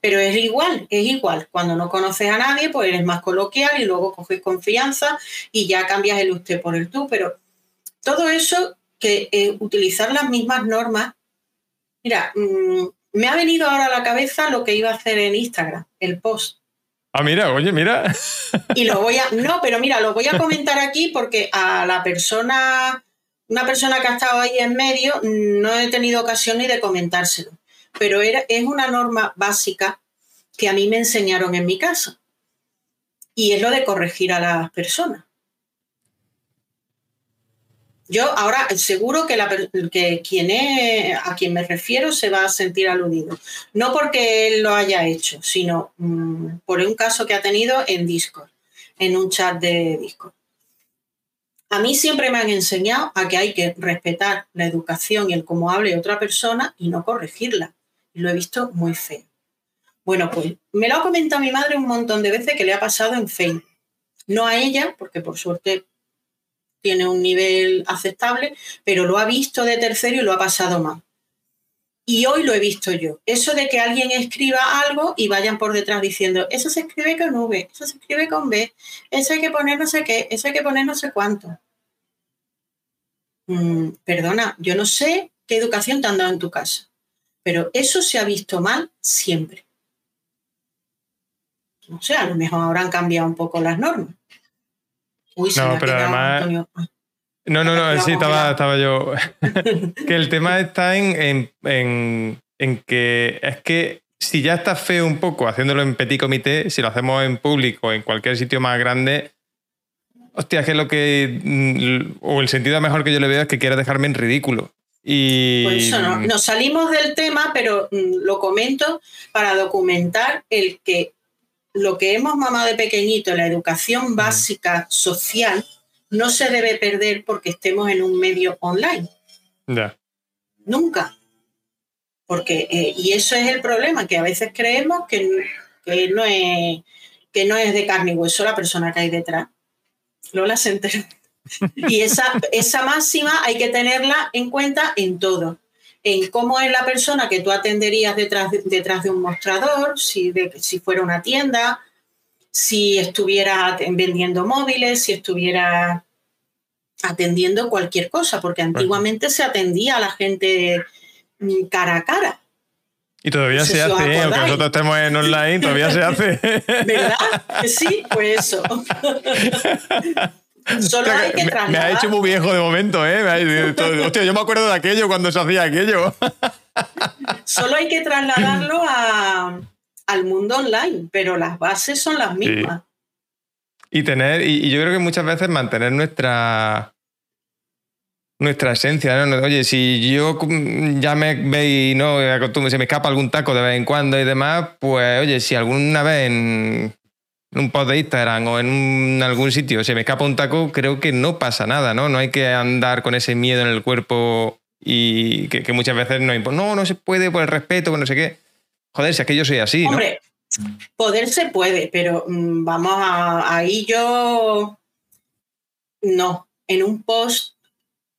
pero es igual, es igual. Cuando no conoces a nadie, pues eres más coloquial y luego coges confianza y ya cambias el usted por el tú. Pero todo eso, que eh, utilizar las mismas normas Mira, mm, me ha venido ahora a la cabeza lo que iba a hacer en Instagram, el post. Ah, mira, oye, mira. Y lo voy a. No, pero mira, lo voy a comentar aquí porque a la persona, una persona que ha estado ahí en medio, no he tenido ocasión ni de comentárselo. Pero era, es una norma básica que a mí me enseñaron en mi casa. Y es lo de corregir a las personas. Yo ahora seguro que, la, que quien a quien me refiero se va a sentir aludido. No porque él lo haya hecho, sino mm, por un caso que ha tenido en Discord, en un chat de Discord. A mí siempre me han enseñado a que hay que respetar la educación y el cómo hable otra persona y no corregirla. Lo he visto muy feo. Bueno, pues me lo ha comentado mi madre un montón de veces que le ha pasado en Facebook. No a ella, porque por suerte tiene un nivel aceptable, pero lo ha visto de tercero y lo ha pasado mal. Y hoy lo he visto yo. Eso de que alguien escriba algo y vayan por detrás diciendo, eso se escribe con V, eso se escribe con B, eso hay que poner no sé qué, eso hay que poner no sé cuánto. Mm, perdona, yo no sé qué educación te han dado en tu casa, pero eso se ha visto mal siempre. No sé, a lo mejor habrán cambiado un poco las normas no, pero además. No, no, no, sí, estaba, estaba yo. (laughs) que el tema está en, que es que si ya está feo un poco haciéndolo en petit comité, si lo hacemos en público, en cualquier sitio más grande, hostia, es que lo que. Mm, o el sentido mejor que yo le veo es que quiere dejarme en ridículo. Y... Pues eso, no, nos salimos del tema, pero mm, lo comento para documentar el que lo que hemos mamado de pequeñito, la educación básica social, no se debe perder porque estemos en un medio online. Nunca. Porque, eh, y eso es el problema, que a veces creemos que, no es, que no es de carne y hueso la persona que hay detrás. Lola se enteró. Y esa, esa máxima hay que tenerla en cuenta en todo en cómo es la persona que tú atenderías detrás de, detrás de un mostrador, si, si fuera una tienda, si estuviera vendiendo móviles, si estuviera atendiendo cualquier cosa, porque antiguamente se atendía a la gente mm, cara a cara. Y todavía se hace, aunque nosotros estemos en online, todavía se hace. (laughs) ¿Verdad? Sí, pues eso. (laughs) Solo hay que me, me, ha hecho muy viejo de momento, ¿eh? (laughs) hostia, yo me acuerdo de aquello cuando se hacía aquello. (laughs) Solo hay que trasladarlo al mundo online, pero las bases son las mismas. Y tener, y, yo creo que muchas veces mantener nuestra nuestra esencia, ¿no? Oye, si yo ya me veis, ¿no? Se me escapa algún taco de vez en cuando y demás, pues oye, si alguna vez en un post de Instagram o en algún sitio se me escapa un taco, creo que no pasa nada, ¿no? No hay que andar con ese miedo en el cuerpo y que, muchas veces no no, no se puede por el respeto, por no sé qué. Joder, si es que yo soy así, Hombre, poder se puede, pero mm, vamos a, ahí yo no, en un post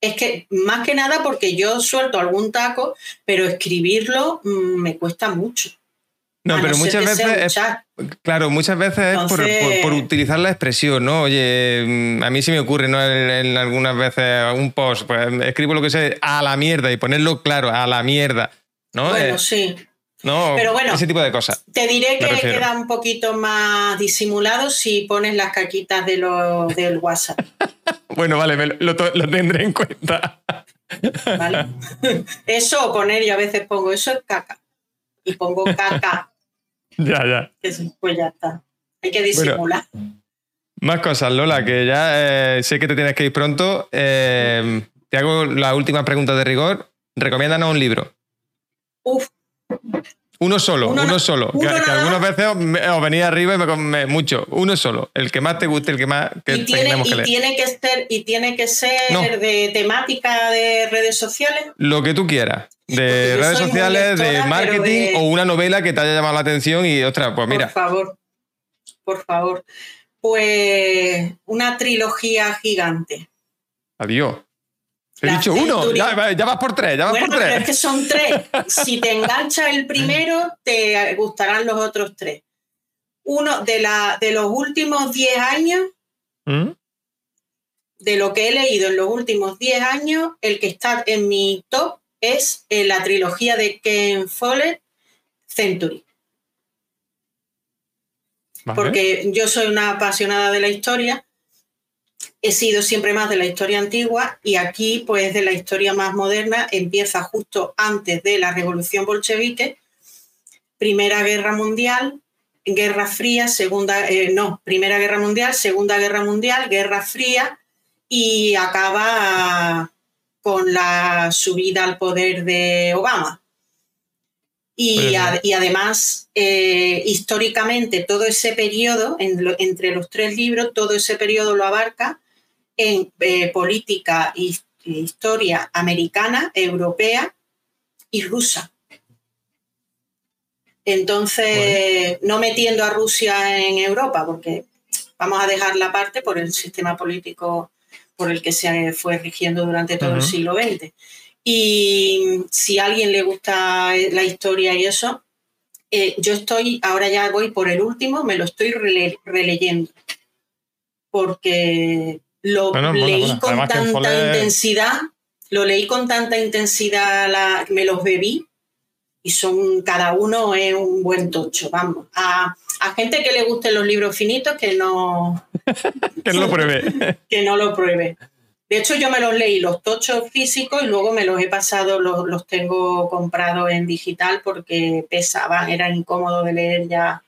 es que más que nada porque yo suelto algún taco, pero escribirlo mm, me cuesta mucho. No, pero muchas veces. claro, muchas veces es por, utilizar la expresión, ¿no? Oye, mm, a mí sí me ocurre, ¿no? En, algunas veces un post, pues escribo lo que sé, a la mierda y ponerlo claro, a la mierda, ¿no? Bueno, eh, sí. No, pero bueno, ese tipo de cosas. Te diré que queda un poquito más disimulado si pones las caquitas de lo, del WhatsApp. (laughs) bueno, vale, lo, tendré en cuenta. ¿Vale? (laughs) Eso poner, yo a veces pongo, eso es caca. Y pongo caca (laughs) Ya, ya. Pues ya está. Hay que disimular. más cosas, Lola, que ya eh, sé que te tienes que ir pronto. Eh, te hago la última pregunta de rigor. Recomiéndanos un libro. Uf. Uno solo, uno, solo. que, algunas veces os, venía arriba y me, mucho. Uno solo. El que más te guste, el que más que y tiene, que Tiene que ser, y tiene que ser de temática de redes sociales. Lo que tú quieras de redes sociales, de marketing o una novela que te haya llamado la atención y otra, pues mira. Por favor, por favor. Pues una trilogía gigante. Adiós. He dicho uno, ya, vas por tres, ya vas por tres. es que son tres. (laughs) Si te engancha el primero, te gustarán los otros tres. Uno de, la, de los últimos diez años, ¿Mm? de lo que he leído en los últimos diez años, el que está en mi top es eh, la trilogía de Ken Follett, Century. Porque yo soy una apasionada de la historia, he sido siempre más de la historia antigua y aquí, pues, de la historia más moderna, empieza justo antes de la Revolución Bolchevique, Primera Guerra Mundial, Guerra Fría, Segunda, eh, no, Primera Guerra Mundial, Segunda Guerra Mundial, Guerra Fría y acaba con la subida al poder de Obama. Y, además, eh, históricamente, todo ese periodo, entre los tres libros, todo ese periodo lo abarca en eh, política e historia americana, europea y rusa. Entonces, no metiendo a Rusia en Europa, porque vamos a dejarla aparte por el sistema político por el que se fue rigiendo durante todo el siglo XX. Y si a alguien le gusta la historia y eso, eh, yo estoy, ahora ya voy por el último, me lo estoy releyendo. Porque lo leí con tanta intensidad, lo leí con tanta intensidad, me los bebí y son cada uno es un buen tocho, vamos. A, a gente que le gusten los libros finitos, que no... (laughs) que no lo pruebe. (laughs) que no lo pruebe. De hecho, yo me los leí los tochos físicos y luego me los he pasado, los, tengo comprados en digital porque pesaban, era incómodo de leer ya.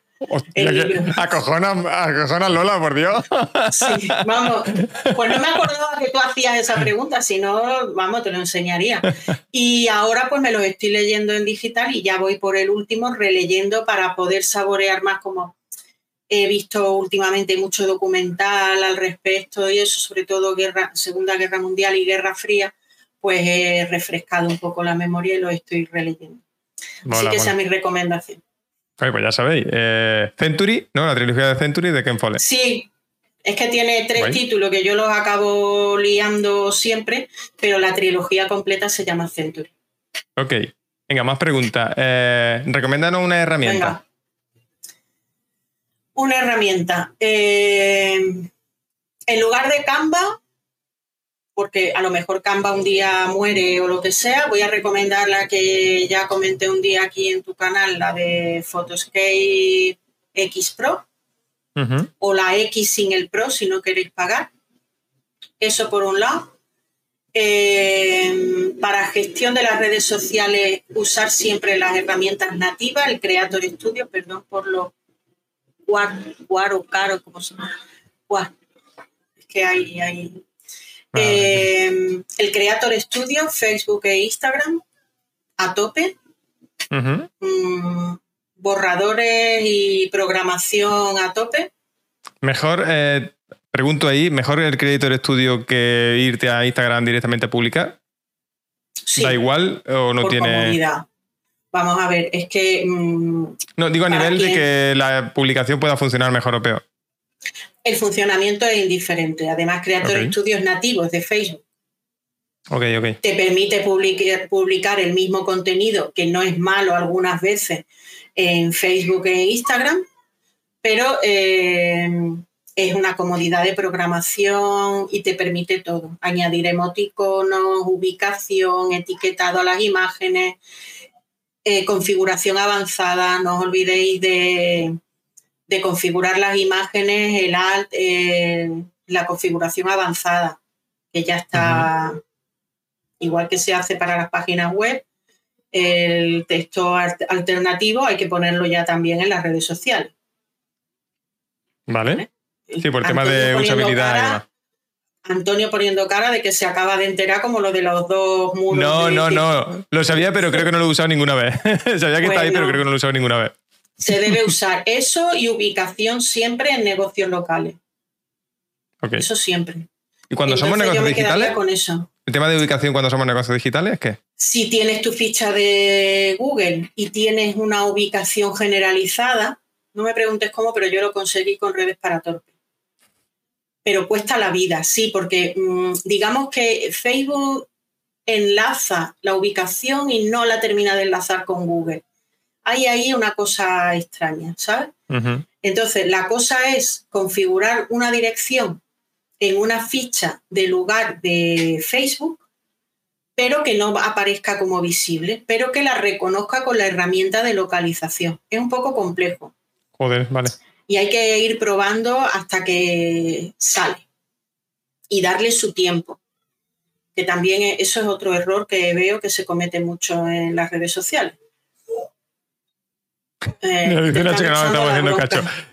Acojona, Lola, por Dios. Sí, vamos. Pues no me acordaba que tú hacías esa pregunta, si no, vamos, te lo enseñaría. Y ahora pues me los estoy leyendo en digital y ya voy por el último releyendo para poder saborear más como He visto últimamente mucho documental al respecto y eso, sobre todo guerra, Segunda Guerra Mundial y Guerra Fría, pues he refrescado un poco la memoria y lo estoy releyendo. Así que esa es mi recomendación. Pues ya sabéis. Eh, Century, ¿no? La trilogía de Century de Ken Follett. Sí, es que tiene tres títulos que yo los acabo liando siempre, pero la trilogía completa se llama Century. Ok. Venga, más preguntas. Eh, recomiéndanos una herramienta una herramienta. Eh, en lugar de Canva, porque a lo mejor Canva un día muere o lo que sea, voy a recomendar la que ya comenté un día aquí en tu canal, la de Photoscape X Pro, o la X sin el Pro si no queréis pagar. Eso por un lado. Eh, para gestión de las redes sociales, usar siempre las herramientas nativas, el Creator Studio, perdón por lo Guaro, Caro, como se llama. Es que hay. hay. Ah, eh, el Creator Studio, Facebook e Instagram, a tope. Mm, borradores y programación a tope. Mejor, eh, pregunto ahí, ¿mejor el Creator Studio que irte a Instagram directamente a publicar? ¿Da igual o no tiene.? Vamos a ver, es que... Mm, no, digo a nivel de que la publicación pueda funcionar mejor o peor. El funcionamiento es indiferente. Además, Creator Estudios nativos de Facebook. Ok, ok. Te permite publicar, el mismo contenido, que no es malo algunas veces, en Facebook e Instagram, pero eh, es una comodidad de programación y te permite todo. Añadir emoticonos, ubicación, etiquetado a las imágenes, eh, configuración avanzada, no os olvidéis de, configurar las imágenes, el alt, eh, la configuración avanzada, que ya está, igual que se hace para las páginas web, el texto alternativo hay que ponerlo ya también en las redes sociales. Vale. Sí, por el tema de usabilidad. Antonio poniendo cara de que se acaba de enterar como lo de los dos muros. No, no, no. Lo sabía, pero creo que no lo he usado ninguna vez. (laughs) sabía que está ahí, pero creo que no lo he usado ninguna vez. Se debe usar eso y ubicación siempre en negocios locales. Eso siempre. ¿Y cuando somos negocios digitales? Con eso. ¿El tema de ubicación cuando somos negocios digitales es qué? Si tienes tu ficha de Google y tienes una ubicación generalizada, no me preguntes cómo, pero yo lo conseguí con redes para torpe pero cuesta la vida, sí, porque mm, digamos que Facebook enlaza la ubicación y no la termina de enlazar con Google. Hay ahí una cosa extraña, ¿sabes? Entonces, la cosa es configurar una dirección en una ficha de lugar de Facebook pero que no aparezca como visible, pero que la reconozca con la herramienta de localización. Es un poco complejo. Joder, vale. Y hay que ir probando hasta que sale y darle su tiempo. Que también eso es otro error que veo que se comete mucho en las redes sociales. Eh,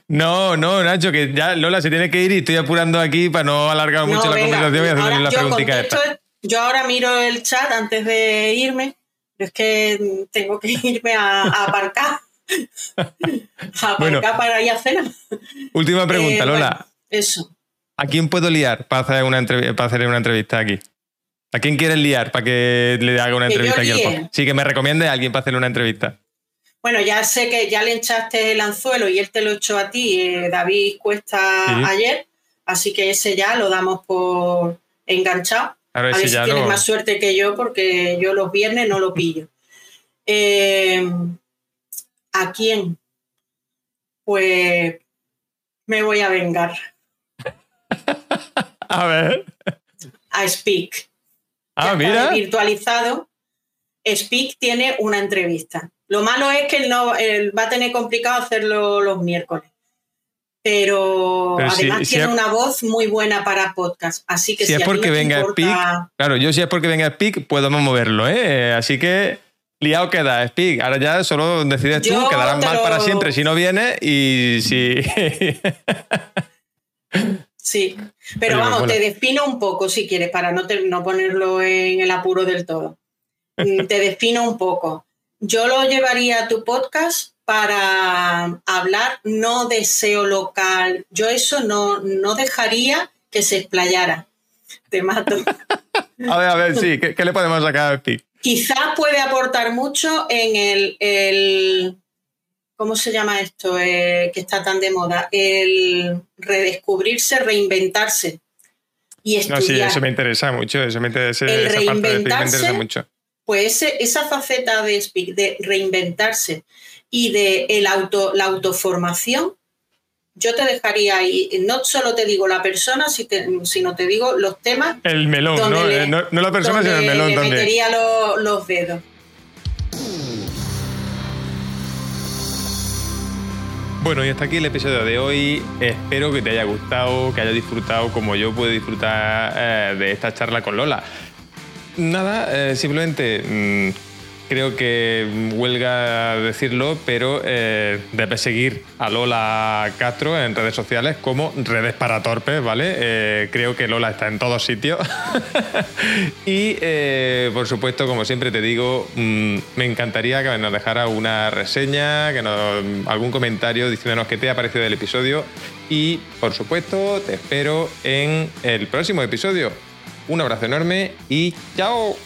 no, no, Nacho, que ya Lola se tiene que ir y estoy apurando aquí para no alargar mucho la conversación y hacer la preguntita esta. Yo ahora miro el chat antes de irme, es que tengo que (laughs) irme a, aparcar. a (laughs) aparcar para ir a cena. Última pregunta, eh, Lola. eso. ¿A quién puedo liar para hacer una, para hacer una entrevista aquí? ¿A quién quieres liar para que le haga una entrevista aquí al Sí, que me recomiende a alguien para hacerle una entrevista. Bueno, ya sé que ya le echaste el anzuelo y él te lo echó a ti, eh, David Cuesta, ayer, así que ese ya lo damos por enganchado. a ver si tienes más suerte que yo, porque yo los viernes no lo pillo. (laughs) Eh, ¿A quién? Pues me voy a vengar. (laughs) a ver. A Speak. Ah, mira. Virtualizado. Speak tiene una entrevista. Lo malo es que él, no, va a tener complicado hacerlo los miércoles. Pero, además tiene una voz muy buena para podcast. Así que si, es porque venga Speak, claro, yo si es porque venga Speak, podemos moverlo, ¿eh? Así que liado queda Speak. Ahora ya solo decides tú, quedarás mal para siempre si no viene y si. (laughs) sí, pero vamos, te defino un poco si quieres, para no, no ponerlo en el apuro del todo. Mm, te defino un poco yo lo llevaría a tu podcast para hablar no de SEO local. Yo eso no, no dejaría que se explayara. Te mato. (laughs) a ver, a ver, sí, ¿qué, le podemos sacar a ti? Quizás puede aportar mucho en el, el ¿cómo se llama esto? Eh, que está tan de moda. El redescubrirse, reinventarse. Y estudiar. No, sí, eso me interesa mucho. Eso me interesa, el reinventarse, mucho pues esa faceta de, de reinventarse y de el auto, la autoformación, yo te dejaría ahí, no solo te digo la persona, sino te digo los temas. El melón, ¿no? Eh, no, la persona, sino el melón. Le metería los dedos. Bueno, y hasta aquí el episodio de hoy. Espero que te haya gustado, que hayas disfrutado como yo puedo disfrutar eh, de esta charla con Lola. Nada, eh, simplemente mm, creo que huelga decirlo, pero eh, debes seguir a Lola Castro en redes sociales como redes para torpes, ¿vale? Eh, creo que Lola está en todos sitios. (laughs) y por supuesto, como siempre te digo, mm, me encantaría que nos dejara una reseña, que algún comentario diciéndonos qué te ha parecido el episodio. Y por supuesto, te espero en el próximo episodio. Un abrazo enorme y chao.